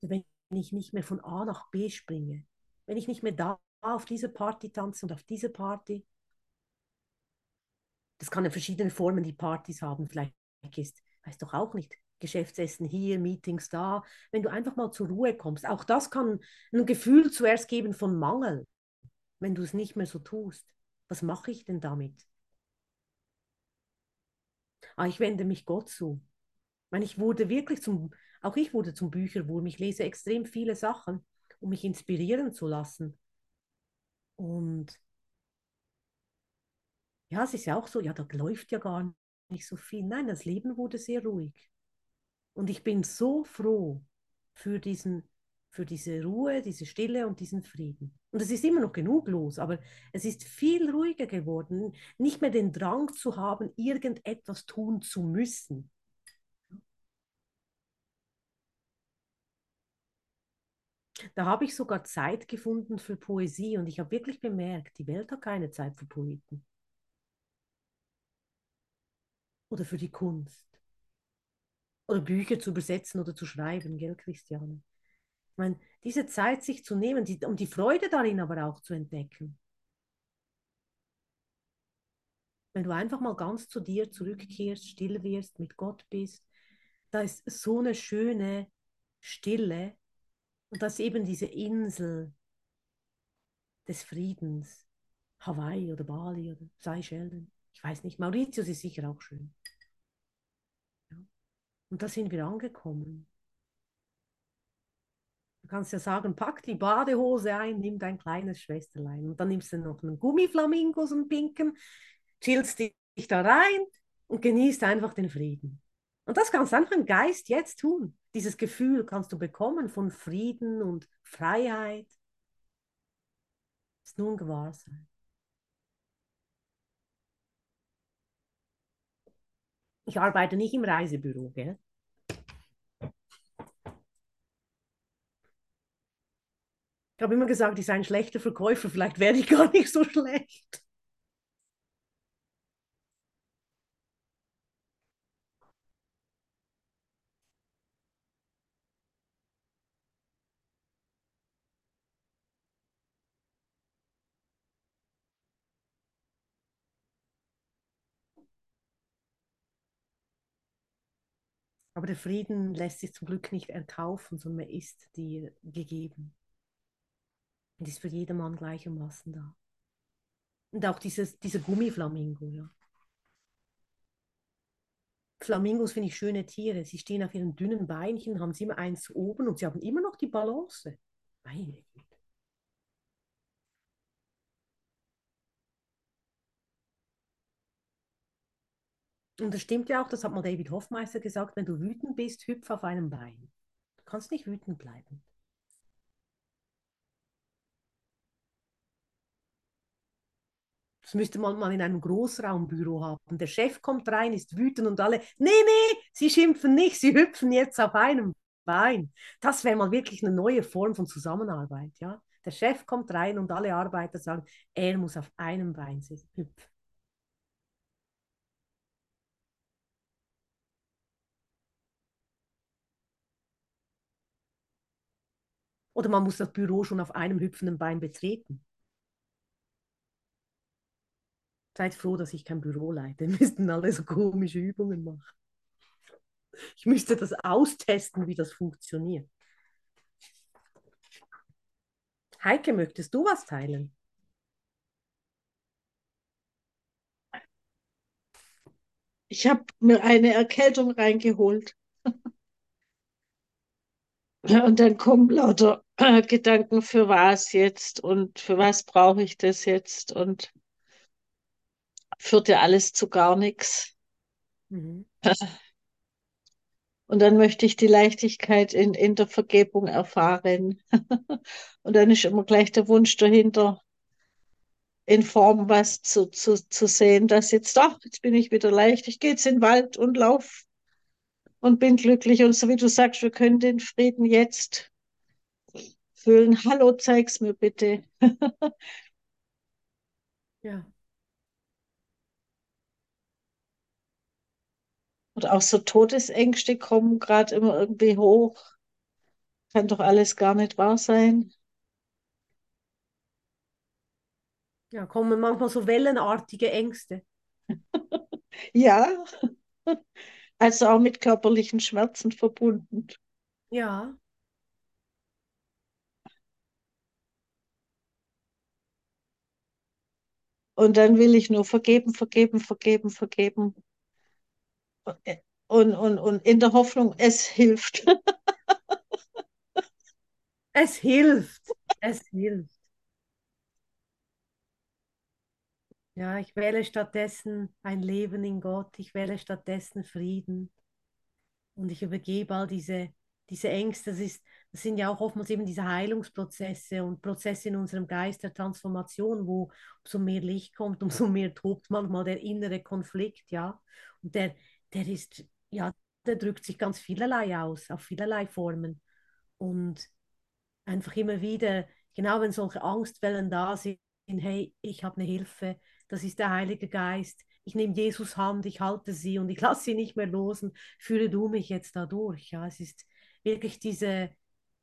Wenn ich nicht mehr von A nach B springe, wenn ich nicht mehr da auf diese Party tanze und auf diese Party, das kann ja verschiedene Formen, die Partys haben. Vielleicht ist weiß doch auch nicht, Geschäftsessen hier, Meetings da, wenn du einfach mal zur Ruhe kommst. Auch das kann ein Gefühl zuerst geben von Mangel, wenn du es nicht mehr so tust. Was mache ich denn damit? Ah, ich wende mich Gott zu. Ich meine, ich wurde wirklich zum, auch ich wurde zum Bücherwurm. Ich lese extrem viele Sachen, um mich inspirieren zu lassen. Und ja, es ist ja auch so, ja, da läuft ja gar nicht so viel. Nein, das Leben wurde sehr ruhig. Und ich bin so froh für, diesen, für diese Ruhe, diese Stille und diesen Frieden. Und es ist immer noch genug los, aber es ist viel ruhiger geworden, nicht mehr den Drang zu haben, irgendetwas tun zu müssen. Da habe ich sogar Zeit gefunden für Poesie und ich habe wirklich bemerkt, die Welt hat keine Zeit für Poeten oder für die Kunst. Oder Bücher zu übersetzen oder zu schreiben, gell, Christiane? Ich meine, diese Zeit sich zu nehmen, die, um die Freude darin aber auch zu entdecken. Wenn du einfach mal ganz zu dir zurückkehrst, still wirst, mit Gott bist, da ist so eine schöne Stille und das ist eben diese Insel des Friedens, Hawaii oder Bali oder Seychellen. Ich weiß nicht, Mauritius ist sicher auch schön. Und da sind wir angekommen. Du kannst ja sagen, pack die Badehose ein, nimm dein kleines Schwesterlein. Und dann nimmst du noch einen Gummiflamingo, so einen pinken, chillst dich da rein und genießt einfach den Frieden. Und das kannst du einfach im Geist jetzt tun. Dieses Gefühl kannst du bekommen von Frieden und Freiheit. Das ist nun Gewahrsein. Ich arbeite nicht im Reisebüro, gell? Ich habe immer gesagt, ich sei ein schlechter Verkäufer, vielleicht werde ich gar nicht so schlecht. Aber der Frieden lässt sich zum Glück nicht erkaufen, sondern er ist dir gegeben. Und ist für jedermann gleichermaßen da. Und auch dieses, dieser Gummiflamingo, ja. Flamingos finde ich schöne Tiere. Sie stehen auf ihren dünnen Beinchen, haben sie immer eins oben und sie haben immer noch die Balance. Meine Und das stimmt ja auch, das hat mal David Hoffmeister gesagt, wenn du wütend bist, hüpf auf einem Bein. Du kannst nicht wütend bleiben. Das müsste man mal in einem Großraumbüro haben. Der Chef kommt rein, ist wütend und alle, nee, nee, sie schimpfen nicht, sie hüpfen jetzt auf einem Bein. Das wäre mal wirklich eine neue Form von Zusammenarbeit. Ja? Der Chef kommt rein und alle Arbeiter sagen, er muss auf einem Bein hüpfen. Oder man muss das Büro schon auf einem hüpfenden Bein betreten. Seid froh, dass ich kein Büro leite. *laughs* Wir müssten alle so komische Übungen machen. Ich müsste das austesten, wie das funktioniert. Heike, möchtest du was teilen? Ich habe mir eine Erkältung reingeholt. Und dann kommen lauter äh, *clears throat* Gedanken, für was jetzt und für was brauche ich das jetzt und führt ja alles zu gar nichts. Mhm. Und dann möchte ich die Leichtigkeit in, in der Vergebung erfahren. *laughs* Und dann ist immer gleich der Wunsch dahinter, in Form was zu, zu, zu sehen, dass jetzt, ach, jetzt bin ich wieder leicht, ich gehe jetzt in den Wald und lauf und bin glücklich. Und so wie du sagst, wir können den Frieden jetzt fühlen. Hallo, zeig's mir bitte. *laughs* ja. Und auch so Todesängste kommen gerade immer irgendwie hoch. Kann doch alles gar nicht wahr sein. Ja, kommen manchmal so wellenartige Ängste. *laughs* ja, also auch mit körperlichen Schmerzen verbunden. Ja. Und dann will ich nur vergeben, vergeben, vergeben, vergeben. Und, und, und in der Hoffnung, es hilft. *laughs* es hilft. Es hilft. Ja, ich wähle stattdessen ein Leben in Gott. Ich wähle stattdessen Frieden. Und ich übergebe all diese, diese Ängste. Das, ist, das sind ja auch oftmals eben diese Heilungsprozesse und Prozesse in unserem Geist der Transformation, wo umso mehr Licht kommt, umso mehr tobt manchmal der innere Konflikt, ja. Und der, der ist, ja, der drückt sich ganz vielerlei aus, auf vielerlei Formen. Und einfach immer wieder, genau wenn solche Angstwellen da sind, hey, ich habe eine Hilfe, das ist der Heilige Geist. Ich nehme Jesus Hand, ich halte sie und ich lasse sie nicht mehr los und führe du mich jetzt da durch. Ja, es ist wirklich diese,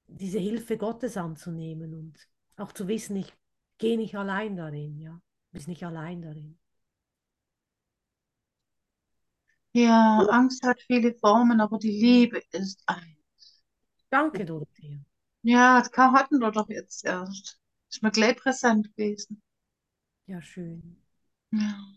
diese Hilfe Gottes anzunehmen und auch zu wissen, ich gehe nicht allein darin, ja, bist nicht allein darin. Ja, Angst hat viele Formen, aber die Liebe ist eins. Danke, Dorothea. Ja, das hatten wir doch jetzt erst. Ist mir gleich präsent gewesen. Ja, schön. Ja.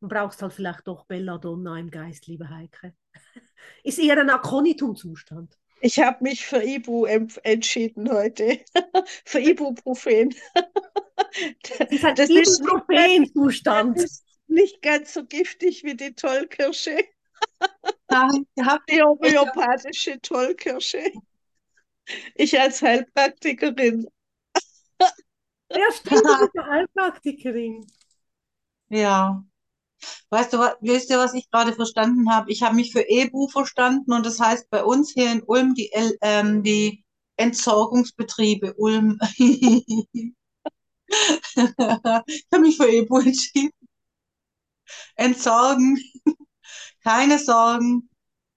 Du brauchst halt vielleicht doch Belladonna im Geist, liebe Heike. *laughs* Ist eher ein Akonitum-Zustand. Ich habe mich für Ibu entschieden heute. *laughs* für Ibuprofen. *laughs* das ist ein das Ibuprofen-Zustand. Nicht ganz so giftig wie die Tollkirsche. Habe die homöopathische Tollkirsche. Ich als Heilpraktikerin. Ja, stimmt, du bist Heilpraktikerin. Ja. Weißt du, wisst ihr, was ich gerade verstanden habe? Ich habe mich für EBU verstanden und das heißt bei uns hier in Ulm die, ähm, die Entsorgungsbetriebe Ulm. *laughs* ich habe mich für EBU entschieden. Entsorgen. Keine Sorgen.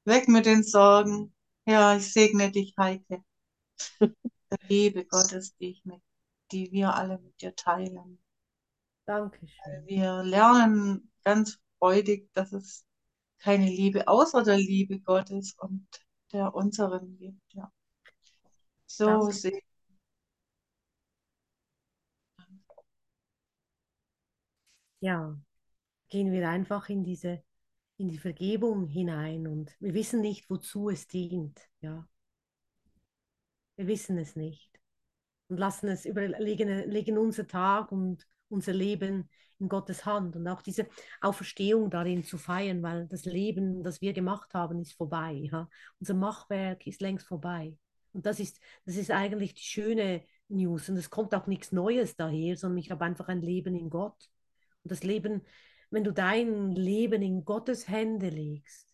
Weg mit den Sorgen. Ja, ich segne dich, Heike. Der Liebe Gottes, die, ich mit, die wir alle mit dir teilen. Dankeschön. Wir lernen ganz freudig, dass es keine Liebe außer der Liebe Gottes und der unseren gibt. Ja. So sehe Ja, gehen wir einfach in diese in die Vergebung hinein und wir wissen nicht, wozu es dient. Ja, wir wissen es nicht und lassen es überlegen, legen unser Tag und unser Leben in Gottes Hand und auch diese Auferstehung darin zu feiern, weil das Leben, das wir gemacht haben, ist vorbei. Ja? Unser Machwerk ist längst vorbei. Und das ist, das ist eigentlich die schöne News. Und es kommt auch nichts Neues daher, sondern ich habe einfach ein Leben in Gott. Das Leben, wenn du dein Leben in Gottes Hände legst,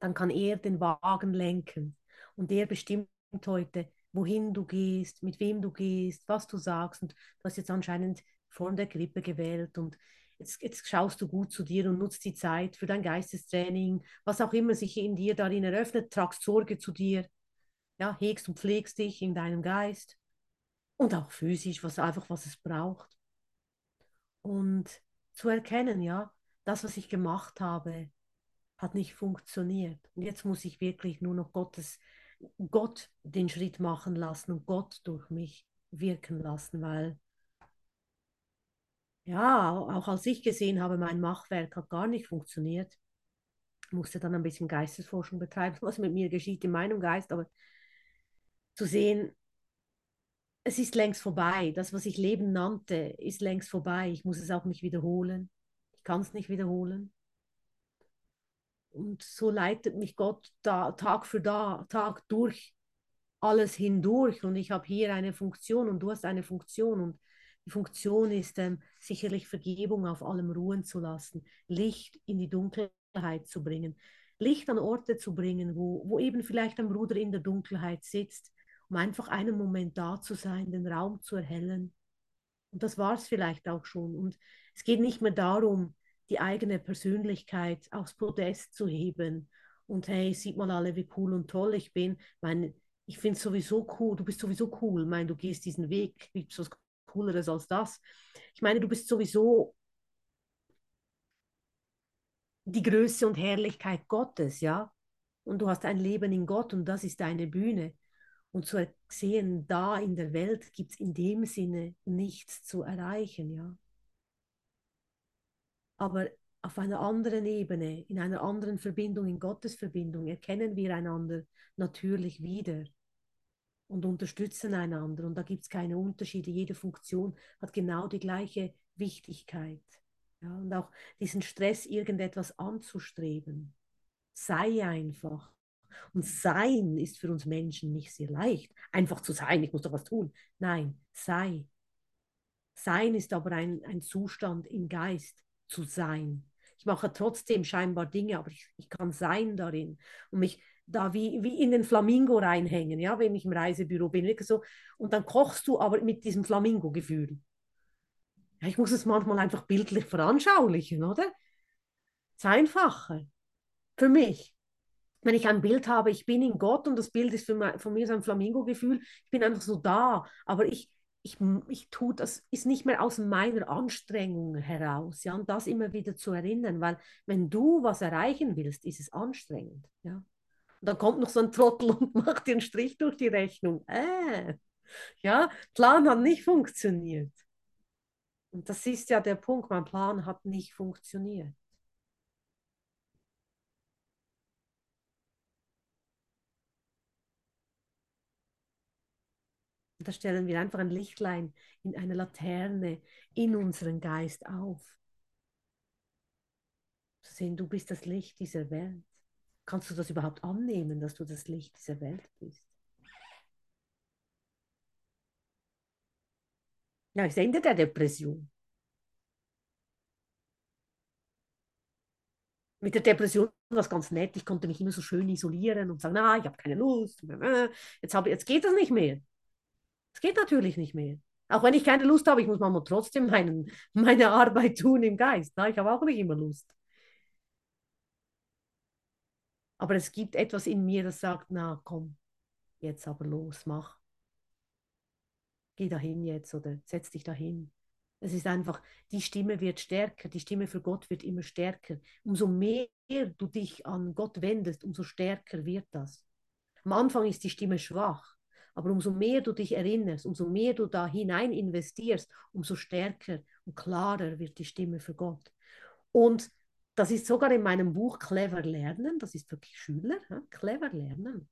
dann kann er den Wagen lenken. Und er bestimmt heute, wohin du gehst, mit wem du gehst, was du sagst. Und du hast jetzt anscheinend vor der Grippe gewählt und jetzt, jetzt schaust du gut zu dir und nutzt die Zeit für dein Geistestraining, was auch immer sich in dir darin eröffnet, tragst Sorge zu dir, ja, hegst und pflegst dich in deinem Geist und auch physisch, was einfach was es braucht. Und zu erkennen, ja, das, was ich gemacht habe, hat nicht funktioniert. Und jetzt muss ich wirklich nur noch Gottes, Gott den Schritt machen lassen und Gott durch mich wirken lassen, weil ja, auch als ich gesehen habe, mein Machwerk hat gar nicht funktioniert, musste dann ein bisschen Geistesforschung betreiben, *laughs* was mit mir geschieht in meinem Geist, aber zu sehen, es ist längst vorbei. Das, was ich Leben nannte, ist längst vorbei. Ich muss es auch nicht wiederholen. Ich kann es nicht wiederholen. Und so leitet mich Gott da, Tag für da, Tag durch alles hindurch. Und ich habe hier eine Funktion und du hast eine Funktion. Und die Funktion ist ähm, sicherlich Vergebung auf allem ruhen zu lassen, Licht in die Dunkelheit zu bringen, Licht an Orte zu bringen, wo, wo eben vielleicht ein Bruder in der Dunkelheit sitzt, um einfach einen Moment da zu sein, den Raum zu erhellen. Und das war es vielleicht auch schon. Und es geht nicht mehr darum, die eigene Persönlichkeit aufs Podest zu heben. Und hey, sieht mal alle, wie cool und toll ich bin. Ich meine, ich finde es sowieso cool, du bist sowieso cool. Ich meine, du gehst diesen Weg, gibt es was Cooleres als das? Ich meine, du bist sowieso die Größe und Herrlichkeit Gottes, ja? Und du hast ein Leben in Gott und das ist deine Bühne. Und zu sehen, da in der Welt gibt es in dem Sinne nichts zu erreichen, ja aber auf einer anderen Ebene, in einer anderen Verbindung, in Gottes Verbindung, erkennen wir einander natürlich wieder und unterstützen einander. Und da gibt es keine Unterschiede. Jede Funktion hat genau die gleiche Wichtigkeit. Ja, und auch diesen Stress, irgendetwas anzustreben. Sei einfach. Und sein ist für uns Menschen nicht sehr leicht. Einfach zu sein, ich muss doch was tun. Nein, sei. Sein ist aber ein, ein Zustand im Geist, zu sein. Ich mache trotzdem scheinbar Dinge, aber ich, ich kann sein darin und mich da wie, wie in den Flamingo reinhängen, ja, wenn ich im Reisebüro bin. So. Und dann kochst du aber mit diesem Flamingo-Gefühl. Ja, ich muss es manchmal einfach bildlich veranschaulichen, oder? Es ist einfacher für mich. Wenn ich ein Bild habe, ich bin in Gott und das Bild ist für mich, von mir so ein Flamingo-Gefühl, ich bin einfach so da, aber ich, ich, ich tue das, ist nicht mehr aus meiner Anstrengung heraus, ja, und das immer wieder zu erinnern, weil wenn du was erreichen willst, ist es anstrengend, ja. Und dann kommt noch so ein Trottel *laughs* und macht den Strich durch die Rechnung. Äh, ja, Plan hat nicht funktioniert. Und das ist ja der Punkt, mein Plan hat nicht funktioniert. Da stellen wir einfach ein Lichtlein in eine Laterne in unseren Geist auf. Zu sehen, du bist das Licht dieser Welt. Kannst du das überhaupt annehmen, dass du das Licht dieser Welt bist? Ja, ist Ende der Depression. Mit der Depression war es ganz nett. Ich konnte mich immer so schön isolieren und sagen, na, ich habe keine Lust. Jetzt, habe, jetzt geht das nicht mehr. Es geht natürlich nicht mehr. Auch wenn ich keine Lust habe, ich muss manchmal trotzdem meinen, meine Arbeit tun im Geist. Na, ich habe auch nicht immer Lust. Aber es gibt etwas in mir, das sagt, na komm, jetzt aber los, mach. Geh dahin jetzt oder setz dich dahin. Es ist einfach, die Stimme wird stärker, die Stimme für Gott wird immer stärker. Umso mehr du dich an Gott wendest, umso stärker wird das. Am Anfang ist die Stimme schwach. Aber umso mehr du dich erinnerst, umso mehr du da hinein investierst, umso stärker und klarer wird die Stimme für Gott. Und das ist sogar in meinem Buch Clever Lernen, das ist für Schüler, ja? Clever Lernen,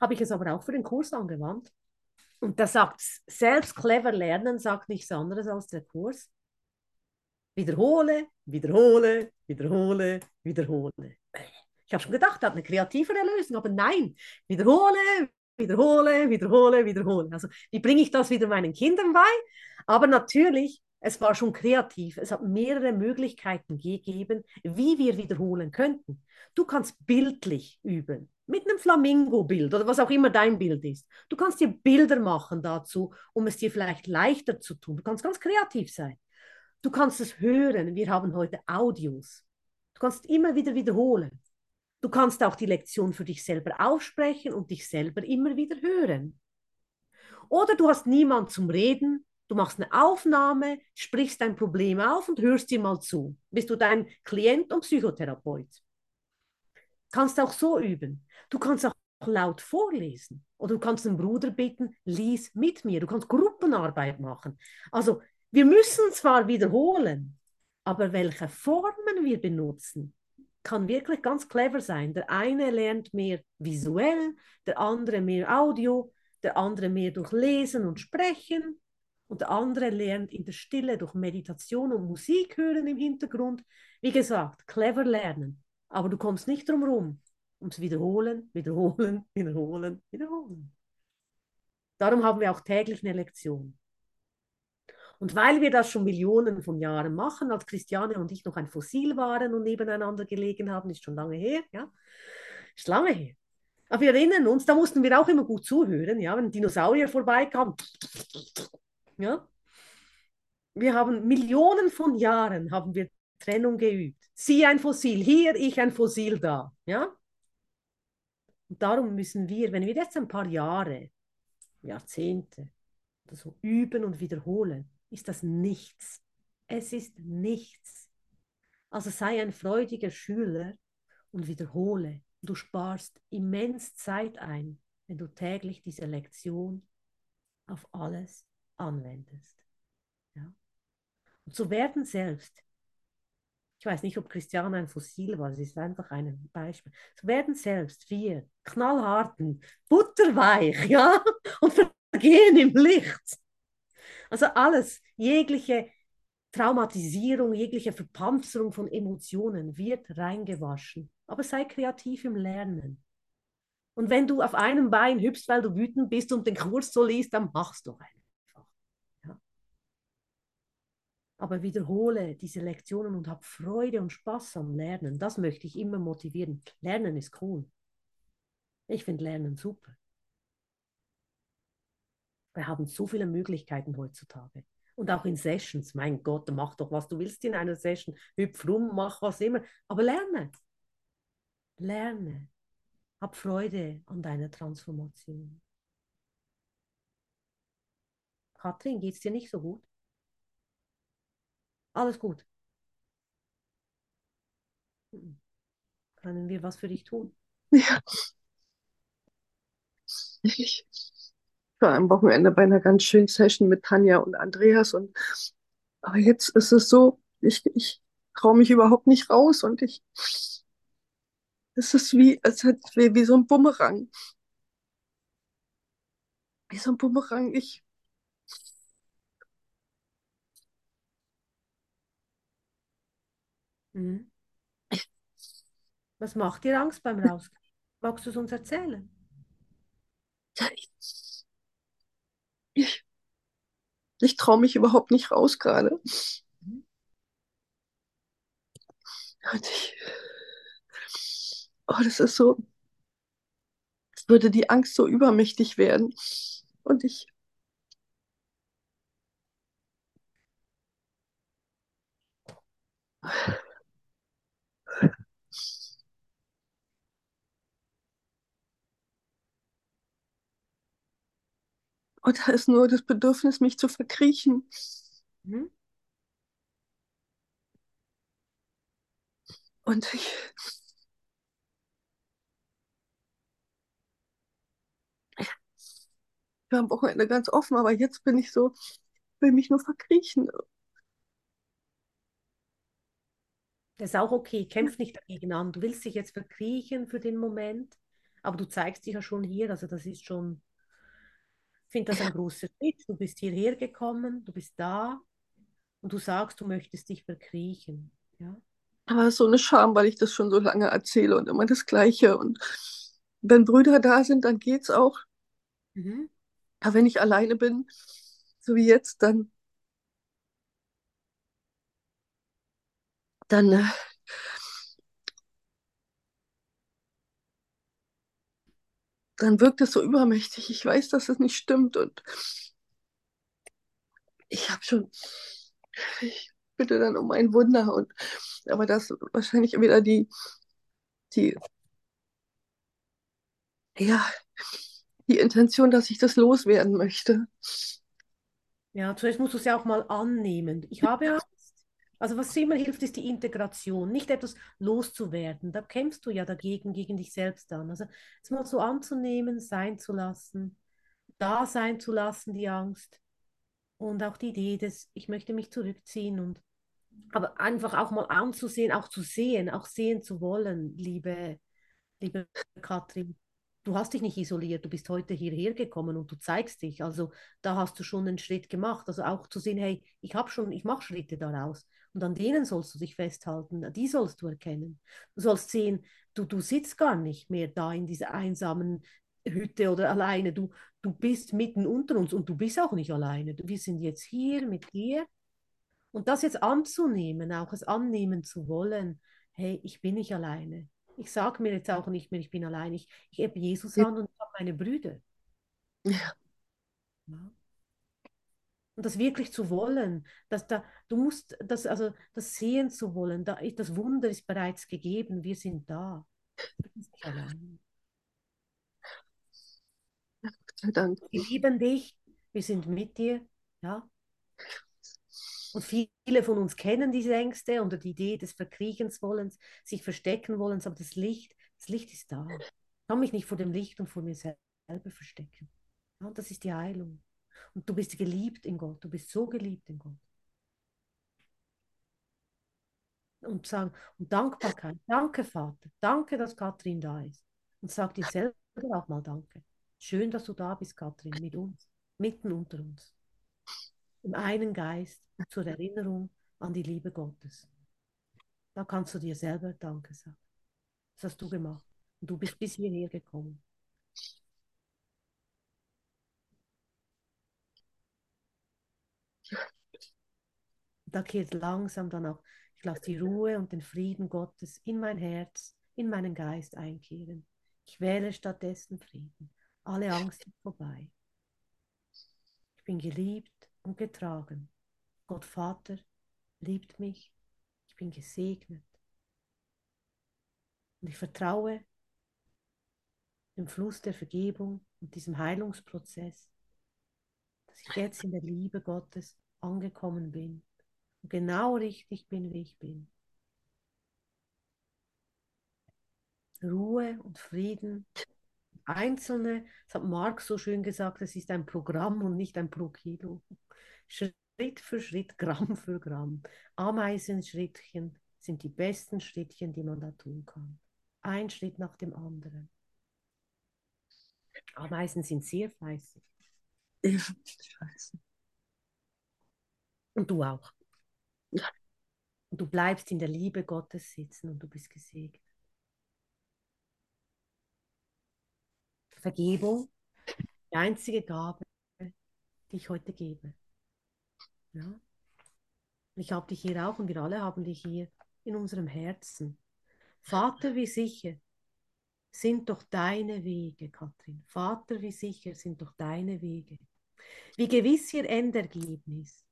habe ich es aber auch für den Kurs angewandt. Und da sagt selbst Clever Lernen, sagt nichts anderes als der Kurs. Wiederhole, wiederhole, wiederhole, wiederhole. Ich habe schon gedacht, er hat eine kreativere Lösung, aber nein, wiederhole, wiederhole, wiederhole, wiederhole. Also wie bringe ich das wieder meinen Kindern bei? Aber natürlich, es war schon kreativ. Es hat mehrere Möglichkeiten gegeben, wie wir wiederholen könnten. Du kannst bildlich üben, mit dem Flamingo-Bild oder was auch immer dein Bild ist. Du kannst dir Bilder machen dazu, um es dir vielleicht leichter zu tun. Du kannst ganz kreativ sein. Du kannst es hören. Wir haben heute Audios. Du kannst immer wieder wiederholen. Du kannst auch die Lektion für dich selber aufsprechen und dich selber immer wieder hören. Oder du hast niemand zum Reden, du machst eine Aufnahme, sprichst dein Problem auf und hörst dir mal zu. Bist du dein Klient und Psychotherapeut? Kannst auch so üben. Du kannst auch laut vorlesen. Oder du kannst einen Bruder bitten, lies mit mir. Du kannst Gruppenarbeit machen. Also wir müssen zwar wiederholen, aber welche Formen wir benutzen, kann wirklich ganz clever sein. Der eine lernt mehr visuell, der andere mehr Audio, der andere mehr durch Lesen und Sprechen und der andere lernt in der Stille durch Meditation und Musik hören im Hintergrund. Wie gesagt, clever lernen. Aber du kommst nicht drum herum, ums Wiederholen, Wiederholen, *laughs* Wiederholen, Wiederholen. Darum haben wir auch täglich eine Lektion. Und weil wir das schon Millionen von Jahren machen, als Christiane und ich noch ein Fossil waren und nebeneinander gelegen haben, ist schon lange her, ja, ist lange her. Aber wir erinnern uns, da mussten wir auch immer gut zuhören, ja, wenn Dinosaurier vorbeikamen. Ja. Wir haben Millionen von Jahren haben wir Trennung geübt. Sie ein Fossil hier, ich ein Fossil da. Ja? Und darum müssen wir, wenn wir jetzt ein paar Jahre, Jahrzehnte so üben und wiederholen, ist das nichts. Es ist nichts. Also sei ein freudiger Schüler und wiederhole. Du sparst immens Zeit ein, wenn du täglich diese Lektion auf alles anwendest. Ja? Und zu werden selbst ich weiß nicht, ob Christiane ein Fossil war, sie ist einfach ein Beispiel. So werden selbst wir knallharten, butterweich, ja, und vergehen im Licht. Also alles, jegliche Traumatisierung, jegliche Verpanzerung von Emotionen wird reingewaschen. Aber sei kreativ im Lernen. Und wenn du auf einem Bein hüpfst, weil du wütend bist und den Kurs so liest, dann machst du einen aber wiederhole diese Lektionen und habe Freude und Spaß am Lernen. Das möchte ich immer motivieren. Lernen ist cool. Ich finde Lernen super. Wir haben so viele Möglichkeiten heutzutage. Und auch in Sessions. Mein Gott, mach doch, was du willst in einer Session. Hüpf rum, mach was immer. Aber lerne. Lerne. Hab Freude an deiner Transformation. Katrin, es dir nicht so gut? Alles gut. Können wir was für dich tun? Ja. Ich war am Wochenende bei einer ganz schönen Session mit Tanja und Andreas und aber jetzt ist es so, ich, ich traue mich überhaupt nicht raus und ich es ist wie, es hat wie, wie so ein Bumerang. Wie so ein Bumerang. Ich Mhm. Was macht dir Angst beim Rausgehen? Magst du es uns erzählen? ich, ich traue mich überhaupt nicht raus gerade. Und ich, oh, das ist so, es würde die Angst so übermächtig werden. Und ich, Und da ist nur das Bedürfnis, mich zu verkriechen. Mhm. Und ich, ich war am Wochenende ganz offen, aber jetzt bin ich so, will mich nur verkriechen. Das ist auch okay. Kämpf nicht dagegen an. Du willst dich jetzt verkriechen für den Moment, aber du zeigst dich ja schon hier. Also das ist schon finde das ein großer Schritt. Du bist hierher gekommen, du bist da und du sagst, du möchtest dich verkriechen. Ja? Aber so eine Scham, weil ich das schon so lange erzähle und immer das Gleiche. Und wenn Brüder da sind, dann geht's auch. Mhm. Aber wenn ich alleine bin, so wie jetzt, dann, dann, dann wirkt es so übermächtig. Ich weiß, dass es nicht stimmt und ich habe schon, ich bitte dann um ein Wunder und aber das wahrscheinlich wieder die, die, ja, die Intention, dass ich das loswerden möchte. Ja, zuerst musst du es ja auch mal annehmen. Ich habe Angst. Also was immer hilft, ist die Integration, nicht etwas loszuwerden. Da kämpfst du ja dagegen, gegen dich selbst an. Also es mal so anzunehmen, sein zu lassen, da sein zu lassen, die Angst. Und auch die Idee, dass ich möchte mich zurückziehen und aber einfach auch mal anzusehen, auch zu sehen, auch sehen zu wollen, liebe, liebe Katrin. Du hast dich nicht isoliert, du bist heute hierher gekommen und du zeigst dich. Also da hast du schon einen Schritt gemacht. Also auch zu sehen, hey, ich habe schon, ich mache Schritte daraus. Und an denen sollst du dich festhalten, die sollst du erkennen. Du sollst sehen, du, du sitzt gar nicht mehr da in dieser einsamen Hütte oder alleine. Du, du bist mitten unter uns und du bist auch nicht alleine. Wir sind jetzt hier mit dir. Und das jetzt anzunehmen, auch es annehmen zu wollen, hey, ich bin nicht alleine. Ich sage mir jetzt auch nicht mehr, ich bin alleine. Ich, ich hebe Jesus Ja. an und ich habe meine Brüder. Ja. Ja. Und das wirklich zu wollen, dass da, du musst das, also das sehen zu wollen, da, das Wunder ist bereits gegeben, wir sind da. Wir lieben dich, wir sind mit dir, ja. Und viele von uns kennen diese Ängste oder die Idee des Verkriegens wollens, sich verstecken wollens, aber das Licht, das Licht ist da. Ich kann mich nicht vor dem Licht und vor mir selber verstecken. Ja, und das ist die Heilung. Und du bist geliebt in Gott, du bist so geliebt in Gott. Und sagen, und Dankbarkeit, danke Vater, danke, dass Katrin da ist. Und sag dir selber auch mal Danke. Schön, dass du da bist, Katrin, mit uns, mitten unter uns. Im einen Geist zur Erinnerung an die Liebe Gottes. Da kannst du dir selber Danke sagen. Das hast du gemacht. Und du bist bis hierher gekommen. Da kehrt langsam dann auch, ich lasse die Ruhe und den Frieden Gottes in mein Herz, in meinen Geist einkehren. Ich wähle stattdessen Frieden. Alle Angst ist vorbei. Ich bin geliebt und getragen. Gott Vater liebt mich. Ich bin gesegnet. Und ich vertraue dem Fluss der Vergebung und diesem Heilungsprozess, dass ich jetzt in der Liebe Gottes angekommen bin genau richtig bin, wie ich bin. Ruhe und Frieden. Einzelne, das hat Marc so schön gesagt, es ist ein Programm und nicht ein pro Kilo. Schritt für Schritt, *laughs* Gramm für Gramm. Ameisenschrittchen sind die besten Schrittchen, die man da tun kann. Ein Schritt nach dem anderen. Ameisen sind sehr fleißig. Ja, *laughs* Scheiße. Und du auch. Und du bleibst in der Liebe Gottes sitzen und du bist gesegnet. Vergebung, die einzige Gabe, die ich heute gebe. Ja? Ich habe dich hier auch und wir alle haben dich hier in unserem Herzen. Vater, wie sicher sind doch deine Wege, Katrin. Vater, wie sicher sind doch deine Wege. Wie gewiss ihr Endergebnis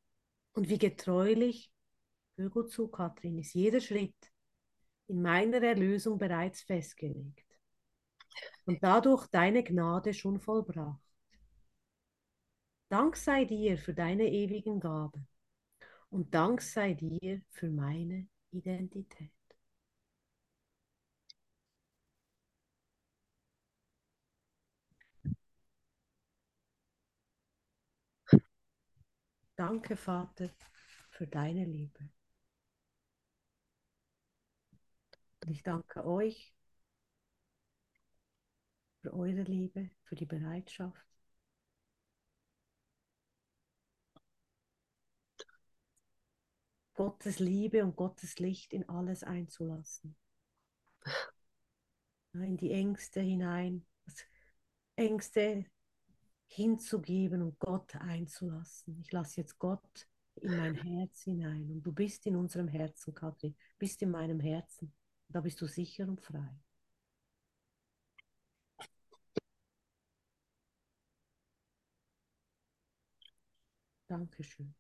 und wie getreulich, hör zu, Katrin, ist jeder Schritt in meiner Erlösung bereits festgelegt und dadurch deine Gnade schon vollbracht. Dank sei dir für deine ewigen Gaben und Dank sei dir für meine Identität. Danke, Vater, für deine Liebe. Und ich danke euch für eure Liebe, für die Bereitschaft. Gottes Liebe und Gottes Licht in alles einzulassen. In die Ängste hinein, Ängste hinzugeben und Gott einzulassen. Ich lasse jetzt Gott in mein Herz hinein. Und du bist in unserem Herzen, Katrin, bist in meinem Herzen. Da bist du sicher und frei. Dankeschön.